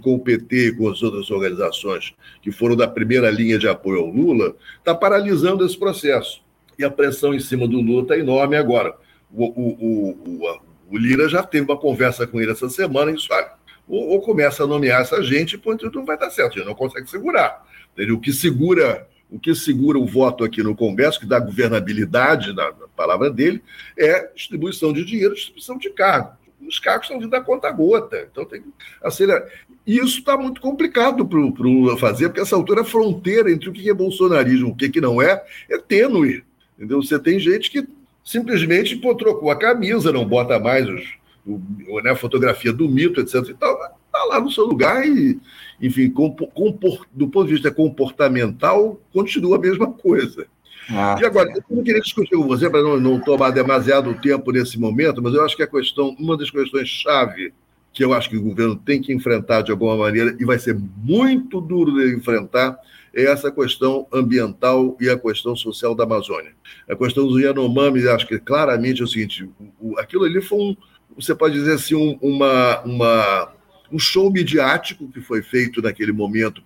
com o PT com as outras organizações que foram da primeira linha de apoio ao Lula, está paralisando esse processo. E a pressão em cima do Lula está enorme agora. O, o, o, o, Lira já teve uma conversa com ele essa semana e olha, ou, ou começa a nomear essa gente, ponto não vai dar certo, gente não consegue segurar. O que segura o que segura o voto aqui no Congresso, que dá governabilidade na, na palavra dele, é distribuição de dinheiro, distribuição de cargo os cargos estão vindo a conta gota. Então tem que acelerar. E isso está muito complicado para o Lula fazer, porque essa altura a fronteira entre o que é bolsonarismo e o que, que não é é tênue. Entendeu? Você tem gente que simplesmente pô, trocou a camisa, não bota mais os, o, né, a fotografia do mito, etc. Está lá no seu lugar e, enfim, do ponto de vista comportamental, continua a mesma coisa. Ah, e agora, eu não queria discutir com você para não, não, tomar demasiado tempo nesse momento, mas eu acho que a questão, uma das questões chave que eu acho que o governo tem que enfrentar de alguma maneira, e vai ser muito duro de enfrentar, é essa questão ambiental e a questão social da Amazônia. A questão do Yanomami, acho que claramente é o seguinte: o, aquilo ali foi um, você pode dizer assim, um, uma, uma, um show midiático que foi feito naquele momento.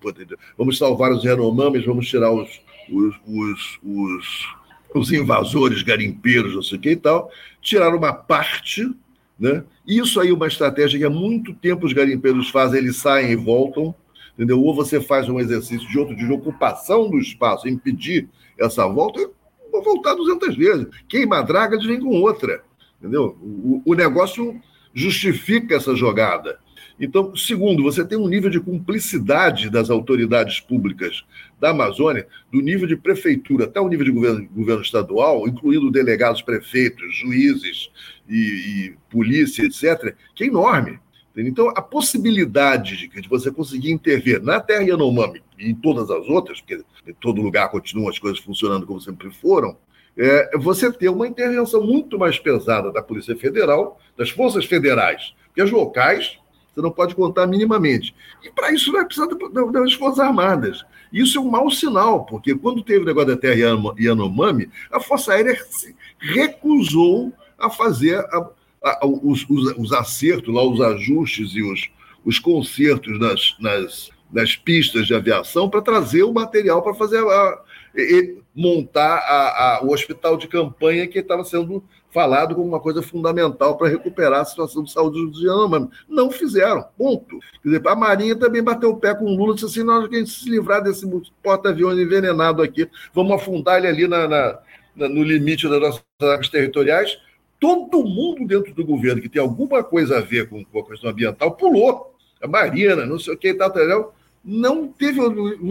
Vamos salvar os Yanomamis, vamos tirar os, os, os, os, os invasores garimpeiros, não sei o que e tal, tiraram uma parte, né? Isso aí é uma estratégia que há muito tempo os garimpeiros fazem, eles saem e voltam, entendeu? Ou você faz um exercício de outro de ocupação do espaço, impedir essa volta, vou voltar 200 vezes. Queima a draga, eles vêm com outra, entendeu? O, o negócio justifica essa jogada. Então, segundo, você tem um nível de cumplicidade das autoridades públicas da Amazônia, do nível de prefeitura até o nível de governo, governo estadual, incluindo delegados, prefeitos, juízes e, e polícia, etc., que é enorme. Então, a possibilidade de, de você conseguir intervir na terra Yanomami e em todas as outras, porque em todo lugar continuam as coisas funcionando como sempre foram, é você ter uma intervenção muito mais pesada da Polícia Federal, das forças federais, porque as locais você não pode contar minimamente. E para isso vai precisar das Forças Armadas. Isso é um mau sinal, porque quando teve o negócio da terra Yanomami, a Força Aérea se recusou a fazer a, a, os, os, os, acertos, lá, os ajustes e os, os consertos nas, nas, nas pistas de aviação para trazer o material para fazer a, e, montar a, a, o hospital de campanha que estava sendo falado como uma coisa fundamental para recuperar a situação de saúde dos Yanomami. Não fizeram, ponto. Quer dizer, a Marinha também bateu o pé com o Lula disse assim: nós a gente se livrar desse porta-aviões envenenado aqui, vamos afundar ele ali na, na, no limite das nossas áreas territoriais, todo mundo dentro do governo que tem alguma coisa a ver com, com a questão ambiental pulou. A Marina, não sei o que e tal, tal, não teve,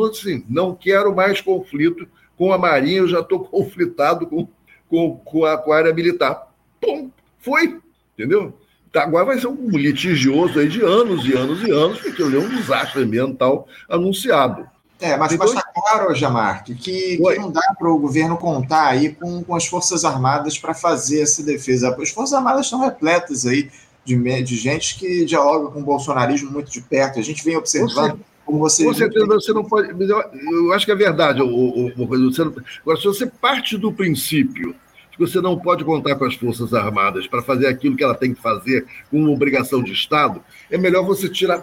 assim, não quero mais conflito com a Marinha, eu já estou conflitado com, com, com, a, com a área militar. Pum, foi, entendeu? Tá, agora vai ser um litigioso aí de anos e anos e anos, porque eu é um desastre ambiental anunciado. É, mas está então, claro, Jamarque, que, que não dá para o governo contar aí com, com as Forças Armadas para fazer essa defesa. As Forças Armadas estão repletas aí de, de gente que dialoga com o bolsonarismo muito de perto. A gente vem observando como você. Com certeza você não pode. Eu, eu acho que é verdade, o, o, o, você agora, se você parte do princípio que você não pode contar com as Forças Armadas para fazer aquilo que ela tem que fazer com uma obrigação de Estado, é melhor você tirar,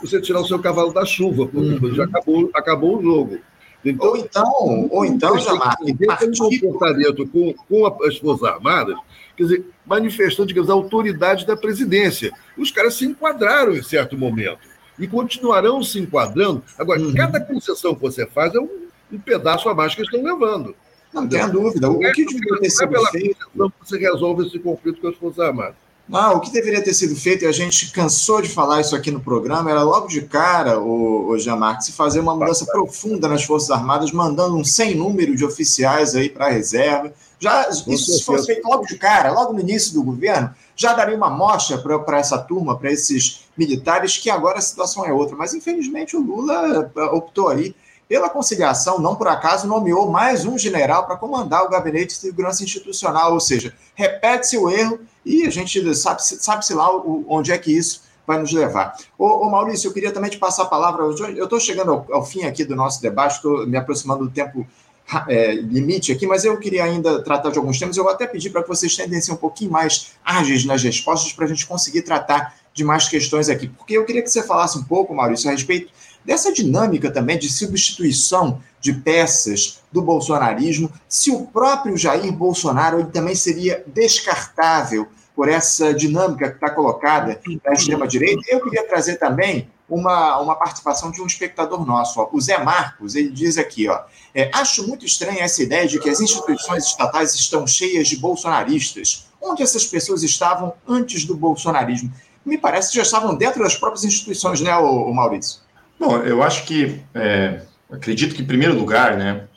você tirar o seu cavalo da chuva, porque uhum. já acabou, acabou o jogo. Então, ou então, ou então, Jamar, um comportamento com, com as Forças Armadas, quer dizer, manifestando digamos, a autoridade da presidência. Os caras se enquadraram em certo momento e continuarão se enquadrando. Agora, uhum. cada concessão que você faz é um, um pedaço a mais que estão levando. Não tenha dúvida. O que deveria ter sido feito. Você resolve esse conflito com as Forças Armadas. Não, o que deveria ter sido feito, e a gente cansou de falar isso aqui no programa, era logo de cara, o, o Jean-Marc, se fazer uma mudança profunda nas Forças Armadas, mandando um sem número de oficiais aí para a reserva. Já, isso se fosse feito logo de cara, logo no início do governo, já daria uma mostra para essa turma, para esses militares, que agora a situação é outra. Mas, infelizmente, o Lula eh, optou aí pela conciliação, não por acaso, nomeou mais um general para comandar o gabinete de segurança institucional, ou seja, repete-se o erro e a gente sabe-se sabe lá onde é que isso vai nos levar. Ô, ô, Maurício, eu queria também te passar a palavra. Eu estou chegando ao, ao, fim aqui do nosso debate, estou me aproximando do tempo é, limite aqui, mas eu queria ainda tratar de alguns temas. Eu vou até pedir para que vocês tendessem um pouquinho mais ágeis nas respostas para a gente conseguir tratar de mais questões aqui. Porque eu queria que você falasse um pouco, Maurício, a respeito dessa dinâmica também de substituição de peças do bolsonarismo, se o próprio Jair Bolsonaro ele também seria descartável por essa dinâmica que está colocada na extrema-direita. Eu queria trazer também uma, uma participação de um espectador nosso, ó, o Zé Marcos, ele diz aqui, ó, é, acho muito estranha essa ideia de que as instituições estatais estão cheias de bolsonaristas. Onde essas pessoas estavam antes do bolsonarismo? Me parece que já estavam dentro das próprias instituições, né, o, o Maurício? Bom, eu acho que, é, acredito que, em primeiro lugar, né,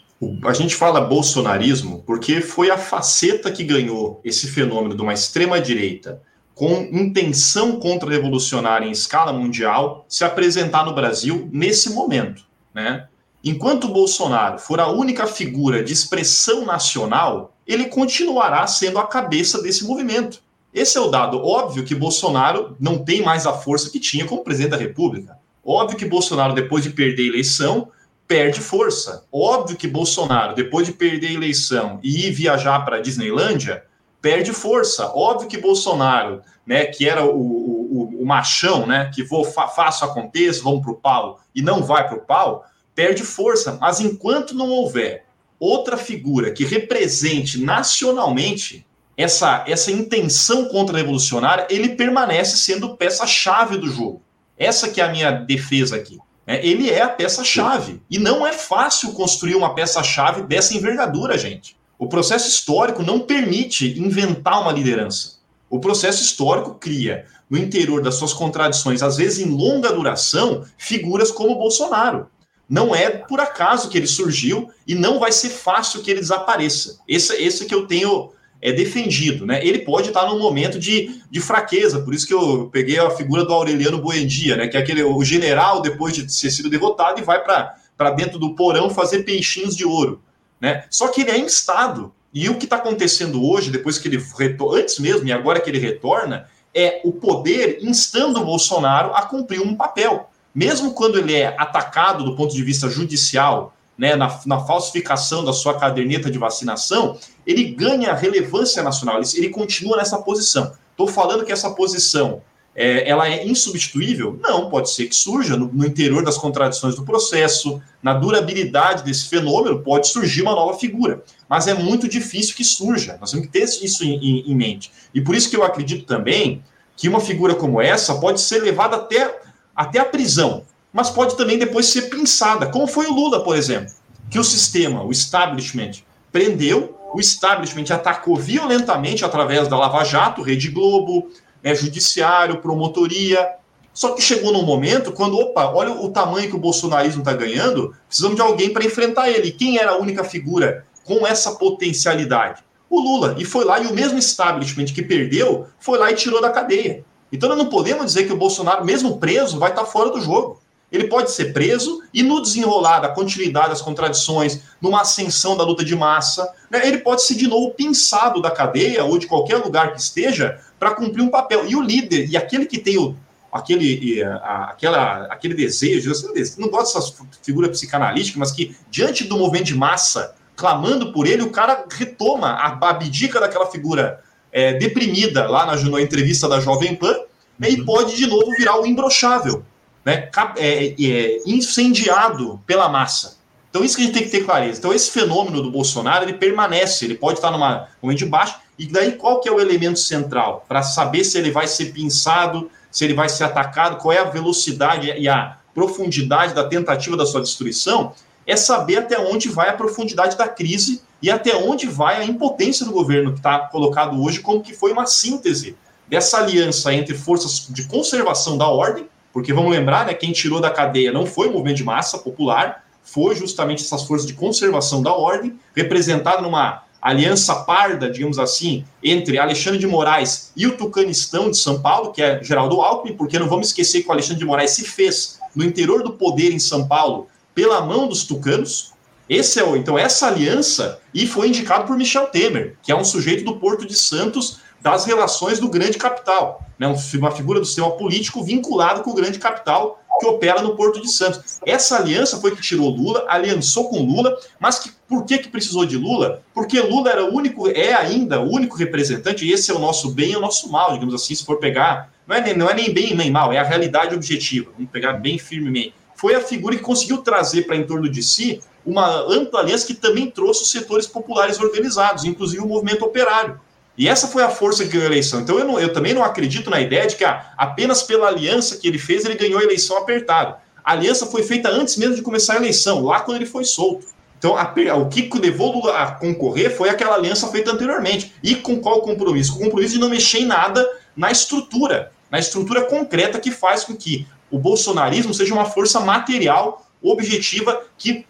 a gente fala bolsonarismo porque foi a faceta que ganhou esse fenômeno de uma extrema-direita com intenção contra-revolucionária em escala mundial se apresentar no Brasil nesse momento. Né? Enquanto Bolsonaro for a única figura de expressão nacional, ele continuará sendo a cabeça desse movimento. Esse é o dado. Óbvio que Bolsonaro não tem mais a força que tinha como presidente da República. Óbvio que Bolsonaro, depois de perder a eleição, perde força. Óbvio que Bolsonaro, depois de perder a eleição e ir viajar para a Disneylândia, perde força. Óbvio que Bolsonaro, né, que era o, o, o machão, né, que vou fa faço aconteça, vamos para o pau e não vai para o pau, perde força. Mas enquanto não houver outra figura que represente nacionalmente essa, essa intenção contra-revolucionária, ele permanece sendo peça-chave do jogo. Essa que é a minha defesa aqui. É, ele é a peça-chave. E não é fácil construir uma peça-chave dessa envergadura, gente. O processo histórico não permite inventar uma liderança. O processo histórico cria, no interior das suas contradições, às vezes em longa duração, figuras como Bolsonaro. Não é por acaso que ele surgiu e não vai ser fácil que ele desapareça. Esse, esse que eu tenho é defendido, né? Ele pode estar num momento de, de fraqueza, por isso que eu peguei a figura do Aureliano Buendia, né? Que é aquele o general depois de ter sido derrotado e vai para dentro do porão fazer peixinhos de ouro. Né? Só que ele é instado. E o que está acontecendo hoje, depois que ele retorna, antes mesmo e agora que ele retorna, é o poder instando o Bolsonaro a cumprir um papel. Mesmo quando ele é atacado do ponto de vista judicial, né, na, na falsificação da sua caderneta de vacinação, ele ganha relevância nacional, ele, ele continua nessa posição. Estou falando que essa posição é, ela é insubstituível? Não, pode ser que surja no, no, interior das contradições do processo, na durabilidade desse fenômeno, pode surgir uma nova figura. Mas é muito difícil que surja, nós temos que ter isso em, em, em mente. E por isso que eu acredito também que uma figura como essa pode ser levada até, até a prisão, mas pode também depois ser pensada, como foi o Lula, por exemplo, que o sistema, o establishment, prendeu o establishment atacou violentamente através da Lava Jato, Rede Globo, né, Judiciário, Promotoria. Só que chegou num momento quando, opa, olha o tamanho que o bolsonarismo está ganhando, precisamos de alguém para enfrentar ele. Quem era a única figura com essa potencialidade? O Lula. E foi lá, e o mesmo establishment que perdeu, foi lá e tirou da cadeia. Então nós não podemos dizer que o Bolsonaro, mesmo preso, vai estar tá fora do jogo. Ele pode ser preso e no desenrolar da continuidade das contradições, numa ascensão da luta de massa, né, ele pode ser de novo pinçado da cadeia ou de qualquer lugar que esteja para cumprir um papel. E o líder, e aquele que tem o, aquele, a, aquela, aquele desejo, eu não gosto dessas figuras psicanalísticas, mas que diante do movimento de massa, clamando por ele, o cara retoma a abdica daquela figura é, deprimida lá na, na, entrevista da Jovem Pan né, e uhum. pode de novo virar o imbrochável, né, é, é, incendiado pela massa. Então isso que a gente tem que ter clareza. Então esse fenômeno do Bolsonaro ele permanece, ele pode estar numa momento de baixo e daí qual que é o elemento central para saber se ele vai ser pinçado, se ele vai ser atacado, qual é a velocidade e a profundidade da tentativa da sua destruição, é saber até onde vai a profundidade da crise e até onde vai a impotência do governo que está colocado hoje como que foi uma síntese dessa aliança entre forças de conservação da ordem, porque vamos lembrar, né, quem tirou da cadeia não foi o movimento de massa popular, foi justamente essas forças de conservação da ordem, representada numa aliança parda, digamos assim, entre Alexandre de Moraes e o Tucanistão de São Paulo, que é Geraldo Alckmin, porque não vamos esquecer que o Alexandre de Moraes se fez no interior do poder em São Paulo pela mão dos tucanos, esse é o, então essa aliança e foi indicado por Michel Temer, que é um sujeito do Porto de Santos das relações do grande capital, né? uma figura do sistema político vinculado com o grande capital que opera no Porto de Santos. Essa aliança foi que tirou Lula, aliançou com Lula, mas que, por que, que precisou de Lula? Porque Lula era o único, é ainda o único representante, e esse é o nosso bem e o nosso mal, digamos assim, se for pegar, não é, não é nem bem nem mal, é a realidade objetiva, vamos pegar bem firmemente. Foi a figura que conseguiu trazer para em torno de si uma ampla aliança que também trouxe os setores populares organizados, inclusive o movimento operário. E essa foi a força que ganhou a eleição. Então eu, não, eu também não acredito na ideia de que ah, apenas pela aliança que ele fez ele ganhou a eleição apertado. A aliança foi feita antes mesmo de começar a eleição, lá quando ele foi solto. Então, a, o que levou Lula a concorrer foi aquela aliança feita anteriormente. E com qual compromisso? Com o compromisso de não mexer em nada na estrutura, na estrutura concreta que faz com que o bolsonarismo seja uma força material objetiva que,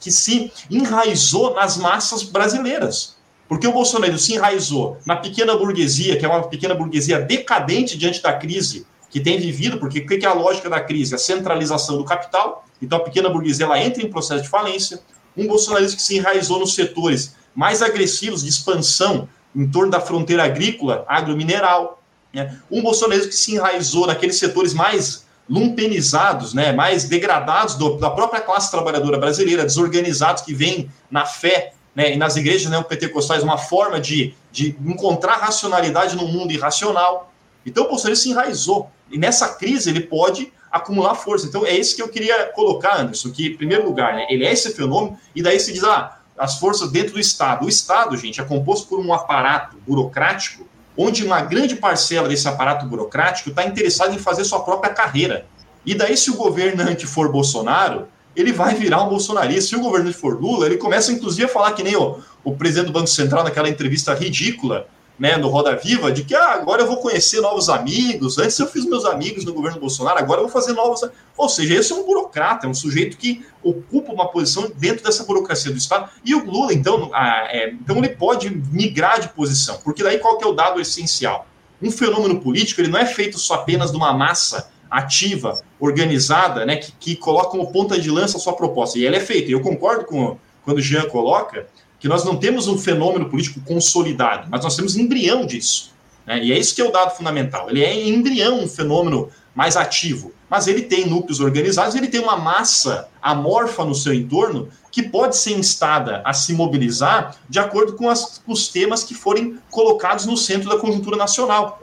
que se enraizou nas massas brasileiras. Porque o bolsonarismo se enraizou na pequena burguesia, que é uma pequena burguesia decadente diante da crise que tem vivido, porque o que é a lógica da crise? A centralização do capital. Então a pequena burguesia ela entra em processo de falência. Um bolsonarismo que se enraizou nos setores mais agressivos de expansão em torno da fronteira agrícola, agromineral. Né? Um bolsonarismo que se enraizou naqueles setores mais lumpenizados, né, mais degradados do, da própria classe trabalhadora brasileira, desorganizados, que vêm na fé né, e nas igrejas neopentecostais uma forma de, de encontrar racionalidade no mundo irracional. Então o bolsonarismo se enraizou. E nessa crise ele pode acumular força. Então é isso que eu queria colocar, Anderson, que em primeiro lugar, né, ele é esse fenômeno, e daí se diz, ah, as forças dentro do Estado. O Estado, gente, é composto por um aparato burocrático onde uma grande parcela desse aparato burocrático está interessada em fazer sua própria carreira. E daí, se o governante for Bolsonaro, ele vai virar um bolsonarista. Se o governante for Lula, ele começa, inclusive, a falar que nem o, o presidente do Banco Central naquela entrevista ridícula, né, no Roda Viva, de que ah, agora eu vou conhecer novos amigos. Antes eu fiz meus amigos no governo Bolsonaro, agora eu vou fazer novos. Ou seja, esse é um burocrata, é um sujeito que ocupa uma posição dentro dessa burocracia do Estado. E o Lula, então, ah, é, então ele pode migrar de posição, porque daí qual que é o dado essencial? Um fenômeno político ele não é feito só apenas de uma massa ativa, organizada, né, que, que coloca como ponta de lança a sua proposta. E ela é feita. E eu concordo com quando o Jean coloca que nós não temos um fenômeno político consolidado, mas nós temos embrião disso. Né? E é isso que é o dado fundamental. Ele é embrião, um fenômeno mais ativo, mas ele tem núcleos organizados, ele tem uma massa amorfa no seu entorno que pode ser instada a se mobilizar de acordo com, as, com os temas que forem colocados no centro da conjuntura nacional.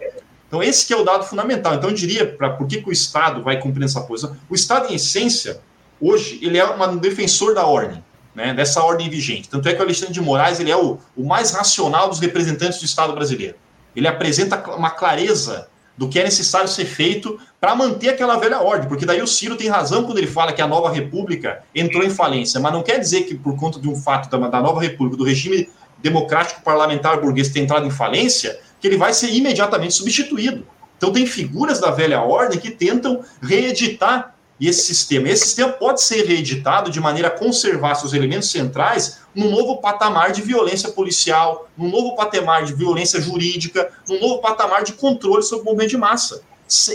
Então, esse que é o dado fundamental. Então, eu diria, para por que, que o Estado vai cumprir essa posição? O Estado, em essência, hoje, ele é um defensor da ordem né, dessa ordem vigente. Tanto é que o Alexandre de Moraes ele é o, o mais racional dos representantes do Estado brasileiro. Ele apresenta uma clareza do que é necessário ser feito para manter aquela velha ordem, porque daí o Ciro tem razão quando ele fala que a nova república entrou em falência, mas não quer dizer que por conta de um fato da, da nova república, do regime democrático parlamentar burguês tem entrado em falência, que ele vai ser imediatamente substituído. Então, tem figuras da velha ordem que tentam reeditar esse sistema. Esse sistema pode ser reeditado de maneira a conservar seus elementos centrais num novo patamar de violência policial, num novo patamar de violência jurídica, num novo patamar de controle sobre o movimento de massa,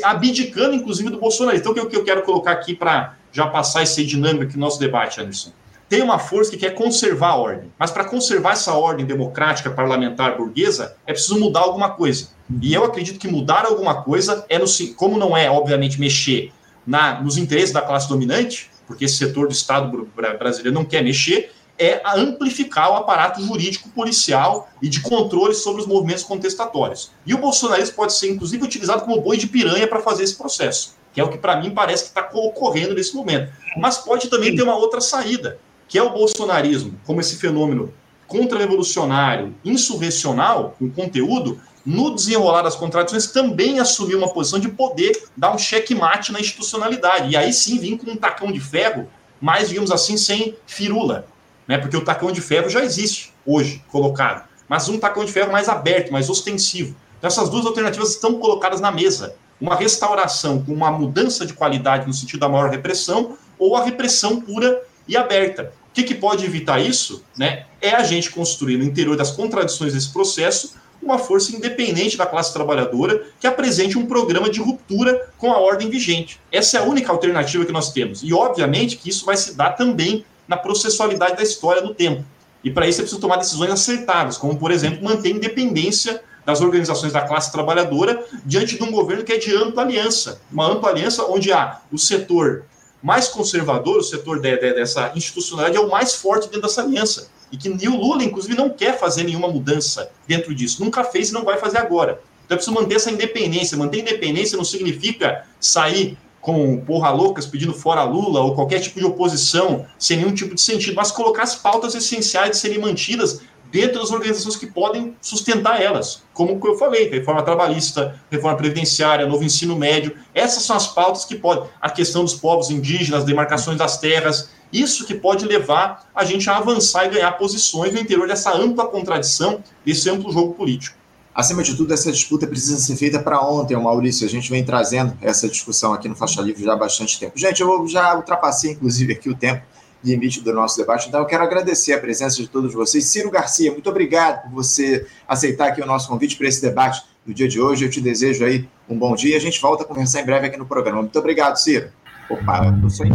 abdicando, inclusive, do Bolsonaro. Então, o que eu quero colocar aqui para já passar esse dinâmico aqui no nosso debate, Anderson? Tem uma força que quer conservar a ordem, mas para conservar essa ordem democrática, parlamentar, burguesa, é preciso mudar alguma coisa. E eu acredito que mudar alguma coisa é no, como não é, obviamente, mexer na, nos interesses da classe dominante, porque esse setor do Estado brasileiro não quer mexer, é amplificar o aparato jurídico policial e de controle sobre os movimentos contestatórios. E o bolsonarismo pode ser, inclusive, utilizado como boi de piranha para fazer esse processo, que é o que, para mim, parece que está ocorrendo nesse momento. Mas pode também ter uma outra saída, que é o bolsonarismo, como esse fenômeno contra-revolucionário, insurrecional, com conteúdo, no desenrolar das contradições, também assumiu uma posição de poder dar um checkmate na institucionalidade. E aí sim vir com um tacão de ferro, mais, digamos assim, sem firula. Né? Porque o tacão de ferro já existe hoje, colocado. Mas um tacão de ferro mais aberto, mais ostensivo. Então, essas duas alternativas estão colocadas na mesa. Uma restauração com uma mudança de qualidade no sentido da maior repressão, ou a repressão pura e aberta. O que, que pode evitar isso? Né? É a gente construir no interior das contradições desse processo uma força independente da classe trabalhadora que apresente um programa de ruptura com a ordem vigente. Essa é a única alternativa que nós temos. E, obviamente, que isso vai se dar também na processualidade da história no tempo. E para isso é preciso tomar decisões acertadas, como, por exemplo, manter a independência das organizações da classe trabalhadora diante de um governo que é de ampla aliança. Uma ampla aliança onde há o setor mais conservador, o setor de, de, dessa institucionalidade, é o mais forte dentro dessa aliança. E que o Lula, inclusive, não quer fazer nenhuma mudança dentro disso. Nunca fez e não vai fazer agora. Então é preciso manter essa independência. Manter independência não significa sair com porra loucas pedindo fora Lula ou qualquer tipo de oposição sem nenhum tipo de sentido, mas colocar as pautas essenciais de serem mantidas dentro das organizações que podem sustentar elas, como eu falei, reforma trabalhista, reforma previdenciária, novo ensino médio, essas são as pautas que podem, a questão dos povos indígenas, demarcações das terras, isso que pode levar a gente a avançar e ganhar posições no interior dessa ampla contradição, desse amplo jogo político. Acima de tudo, essa disputa precisa ser feita para ontem, Maurício. A gente vem trazendo essa discussão aqui no Faixa Livre já há bastante tempo. Gente, eu já ultrapassei, inclusive, aqui o tempo limite do nosso debate. Então, eu quero agradecer a presença de todos vocês. Ciro Garcia, muito obrigado por você aceitar aqui o nosso convite para esse debate do dia de hoje. Eu te desejo aí um bom dia. A gente volta a conversar em breve aqui no programa. Muito obrigado, Ciro. Opa, eu sem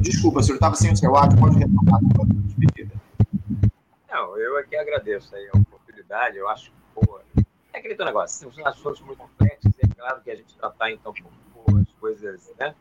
Desculpa, o senhor estava sem o seu áudio, pode retomar a despedida. Não, eu aqui agradeço aí a oportunidade. Eu acho pô, é aquele negócio, são assuntos muito complexos, é claro que a gente tratar, então, por, as coisas, né?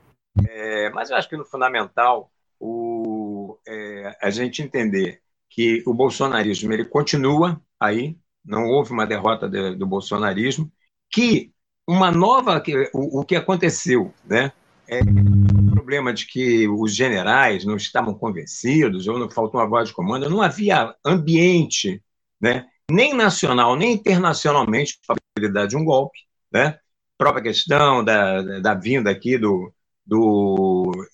É, mas eu acho que no fundamental o, é, a gente entender que o bolsonarismo ele continua aí, não houve uma derrota de, do bolsonarismo, que uma nova, o, o que aconteceu, né, é o problema de que os generais não estavam convencidos, ou não faltou uma voz de comando, não havia ambiente, né, nem nacional, nem internacionalmente, para a possibilidade de um golpe, né, própria questão da, da vinda aqui do, do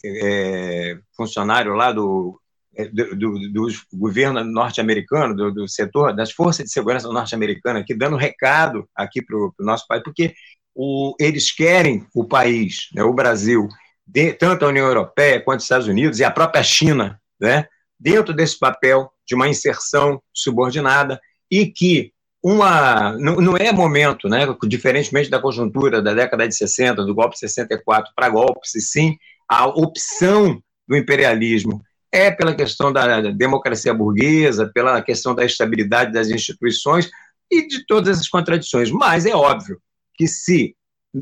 é, funcionário lá do, é, do, do, do governo norte-americano, do, do, setor das forças de segurança norte-americana, aqui dando recado aqui para o nosso país, porque o, eles querem o país, né, o Brasil, de, tanto a União Europeia quanto os Estados Unidos e a própria China, né, dentro desse papel de uma inserção subordinada e que uma não, não é momento, né, diferentemente da conjuntura da década de 60, do golpe de 64 para golpes, e sim a opção do imperialismo é pela questão da democracia burguesa, pela questão da estabilidade das instituições e de todas essas contradições. Mas é óbvio que se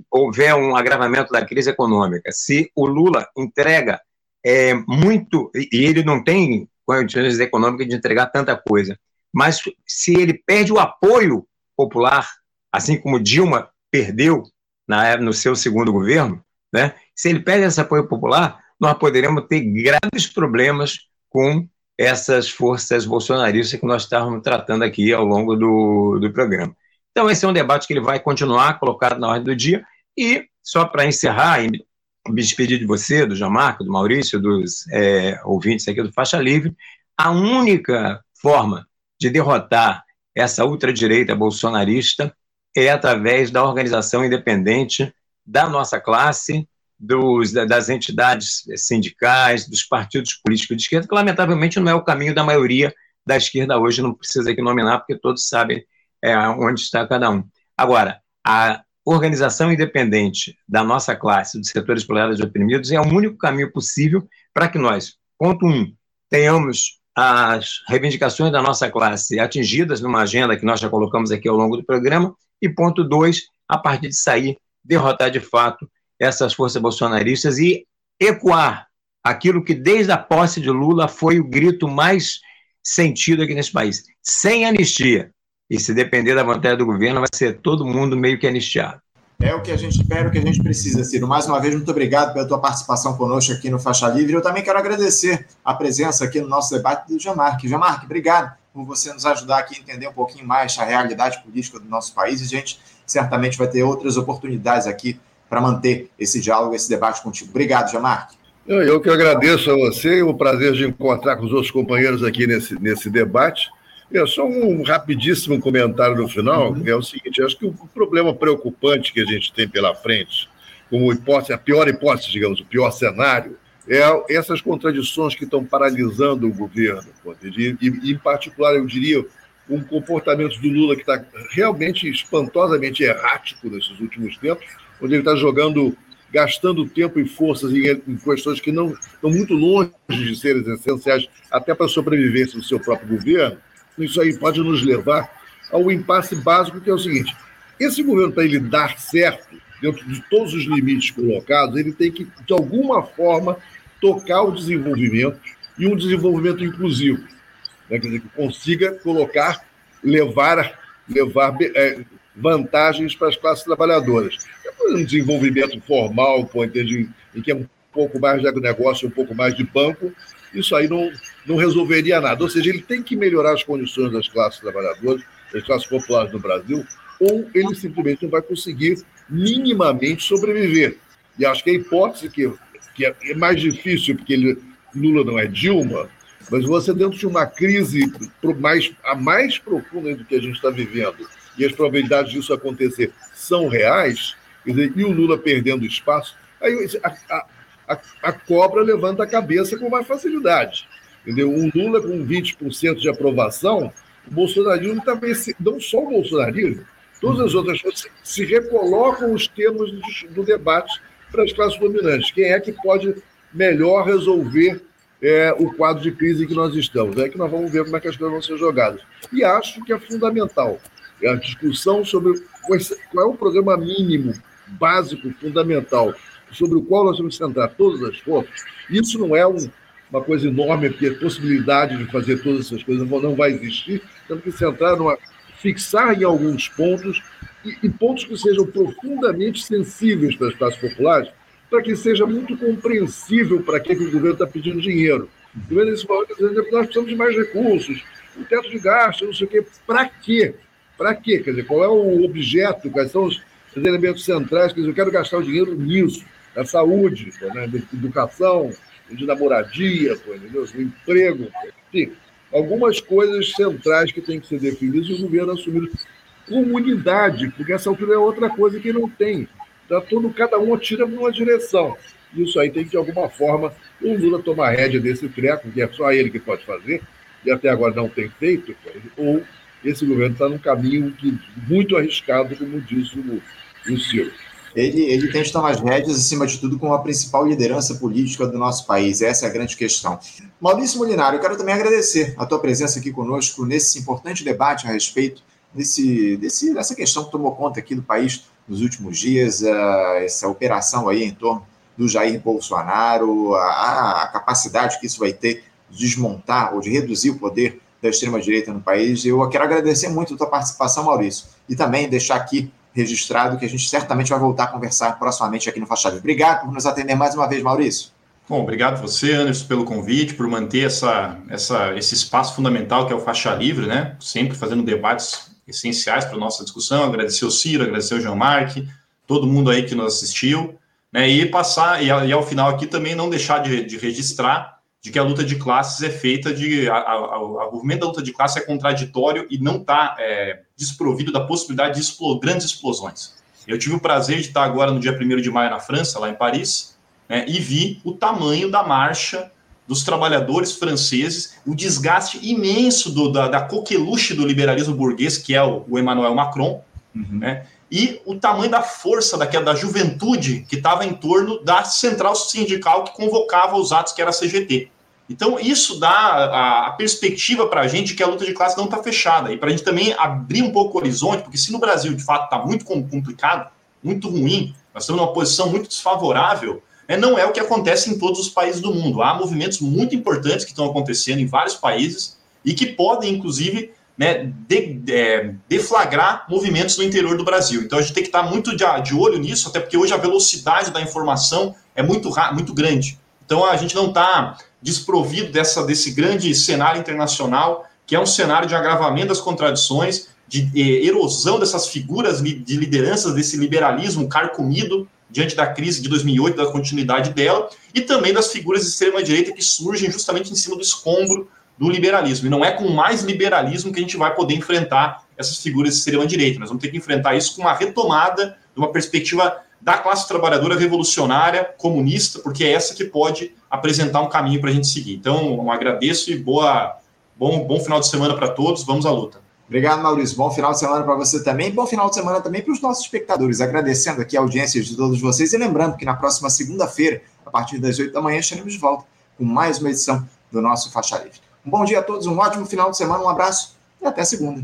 houver um agravamento da crise econômica, se o Lula entrega é, muito, e ele não tem condições econômicas de entregar tanta coisa, mas se ele perde o apoio popular, assim como Dilma perdeu na, no seu segundo governo, né? se ele perde esse apoio popular, nós poderemos ter graves problemas com essas forças bolsonaristas que nós estávamos tratando aqui ao longo do, do programa. Então, esse é um debate que ele vai continuar colocado na ordem do dia. E, só para encerrar, e me despedir de você, do Marco, do Maurício, dos é, ouvintes aqui do Faixa Livre, a única forma de derrotar essa ultradireita bolsonarista é através da organização independente da nossa classe, dos, das entidades sindicais, dos partidos políticos de esquerda, que lamentavelmente não é o caminho da maioria da esquerda hoje, não precisa aqui nominar, porque todos sabem é, onde está cada um. Agora, a organização independente da nossa classe, dos setores explorados e oprimidos, é o único caminho possível para que nós, ponto um, tenhamos as reivindicações da nossa classe atingidas numa agenda que nós já colocamos aqui ao longo do programa, e ponto dois, a partir de sair, derrotar de fato essas forças bolsonaristas e ecoar aquilo que desde a posse de Lula foi o grito mais sentido aqui nesse país, sem anistia. E se depender da vontade do governo, vai ser todo mundo meio que anistiado. É o que a gente espera, o que a gente precisa, Ciro. Mais uma vez, muito obrigado pela tua participação conosco aqui no Faixa Livre. Eu também quero agradecer a presença aqui no nosso debate do Jamarque. Jamarque, obrigado por você nos ajudar aqui a entender um pouquinho mais a realidade política do nosso país. E gente certamente vai ter outras oportunidades aqui para manter esse diálogo, esse debate contigo. Obrigado, Jamarque. Eu que agradeço a você, o prazer de encontrar com os outros companheiros aqui nesse, nesse debate. É só um rapidíssimo comentário no final, uhum. é o seguinte, acho que o problema preocupante que a gente tem pela frente, como hipótese, a pior hipótese, digamos, o pior cenário, é essas contradições que estão paralisando o governo. E, em particular, eu diria, um comportamento do Lula que está realmente espantosamente errático nesses últimos tempos, onde ele está jogando, gastando tempo e forças em, em questões que não estão muito longe de serem essenciais até para a sobrevivência do seu próprio governo, isso aí pode nos levar ao impasse básico, que é o seguinte: esse governo, para ele dar certo, dentro de todos os limites colocados, ele tem que, de alguma forma, tocar o desenvolvimento e um desenvolvimento inclusivo. Né? Quer dizer, que consiga colocar, levar, levar é, vantagens para as classes trabalhadoras. É um desenvolvimento formal, em que é um pouco mais de agronegócio, um pouco mais de banco, isso aí não, não resolveria nada. Ou seja, ele tem que melhorar as condições das classes trabalhadoras, das classes populares no Brasil, ou ele simplesmente não vai conseguir minimamente sobreviver. E acho que a hipótese que, que é mais difícil, porque ele, Lula não é Dilma, mas você dentro de uma crise mais, a mais profunda do que a gente está vivendo, e as probabilidades disso acontecer são reais, e o Lula perdendo espaço, aí a, a, a, cobra levanta a cabeça com mais facilidade. Entendeu? Um Lula com 20% de aprovação, o bolsonarismo também, não só o bolsonarismo, todas as outras coisas se recolocam os termos do debate para as classes dominantes. Quem é que pode melhor resolver é, o quadro de crise em que nós estamos? É que nós vamos ver como é que as coisas vão ser jogadas. E acho que é fundamental é a discussão sobre qual é o programa mínimo, básico, fundamental sobre o qual nós vamos centrar todas as forças, isso não é um, uma coisa enorme, porque a possibilidade de fazer todas essas coisas não vai existir. Temos que centrar numa. fixar em alguns pontos, e, e pontos que sejam profundamente sensíveis para as classes populares, para que seja muito compreensível para que, que o governo está pedindo dinheiro. O governo, que nós precisamos de mais recursos, um teto de gasto, não sei o quê. Para quê? Para quê? Quer dizer, qual é o objeto, quais são os elementos centrais? Quer dizer, eu quero gastar o dinheiro nisso da saúde, né, da educação, da moradia, do emprego, enfim, algumas coisas centrais que têm que ser definidas e o governo assumir comunidade, porque essa altura é outra coisa que não tem. Tá todo, cada um atira para uma direção. Isso aí tem que, de alguma forma, o Lula tomar rédea desse treco, que é só ele que pode fazer, e até agora não tem feito, ou esse governo está num caminho que, muito arriscado, como disse o, o Ciro ele, ele tem que tomar as rédeas, acima de tudo, com a principal liderança política do nosso país. Essa é a grande questão. Maurício Molinário, eu quero também agradecer a tua presença aqui conosco nesse importante debate a respeito desse, desse, dessa questão que tomou conta aqui do país nos últimos dias, essa operação aí em torno do Jair Bolsonaro, a, a capacidade que isso vai ter de desmontar ou de reduzir o poder da extrema-direita no país. Eu quero agradecer muito a tua participação, Maurício, e também deixar aqui registrado que a gente certamente vai voltar a conversar proximamente aqui no Livre. Obrigado por nos atender mais uma vez, Maurício. Bom, obrigado você, Anderson, pelo convite, por manter essa, essa, esse espaço fundamental que é o Faixa Livre, né? Sempre fazendo debates essenciais para a nossa discussão. Agradecer o Ciro, agradecer o Jean-Marc, todo mundo aí que nos assistiu, né? E passar, e, ao final aqui também não deixar de, de registrar de que a luta de classes é feita de. o movimento da luta de classe é contraditório e não está é, desprovido da possibilidade de explo, grandes explosões. Eu tive o prazer de estar agora no dia 1 de maio na França, lá em Paris, né, e vi o tamanho da marcha dos trabalhadores franceses, o desgaste imenso do, da, da coqueluche do liberalismo burguês, que é o, o Emmanuel Macron, uhum. né, e o tamanho da força daquela, da juventude que estava em torno da central sindical que convocava os atos, que era a CGT. Então, isso dá a, a perspectiva para a gente que a luta de classe não está fechada. E para a gente também abrir um pouco o horizonte, porque se no Brasil, de fato, está muito complicado, muito ruim, nós estamos numa posição muito desfavorável, né, não é o que acontece em todos os países do mundo. Há movimentos muito importantes que estão acontecendo em vários países e que podem, inclusive, né, de, é, deflagrar movimentos no interior do Brasil. Então a gente tem que estar muito de, de, olho nisso, até porque hoje a velocidade da informação é muito, muito grande. Então a gente não está desprovido dessa, desse grande cenário internacional, que é um cenário de agravamento das contradições, de eh, erosão dessas figuras de lideranças desse liberalismo carcomido diante da crise de 2008, da continuidade dela, e também das figuras de extrema-direita que surgem justamente em cima do escombro do liberalismo. E não é com mais liberalismo que a gente vai poder enfrentar essas figuras de extrema-direita. Nós vamos ter que enfrentar isso com uma retomada de uma perspectiva da classe trabalhadora revolucionária, comunista, porque é essa que pode apresentar um caminho para a gente seguir. Então, eu agradeço e boa, bom, bom final de semana para todos. Vamos à luta. Obrigado, Maurício. Bom final de semana para você também. Bom final de semana também para os nossos espectadores. Agradecendo aqui a audiência de todos vocês e lembrando que na próxima segunda-feira, a partir das 8 da manhã, estaremos de volta com mais uma edição do nosso Faixa Livre. Um bom dia a todos, um ótimo final de semana, um abraço e até segunda.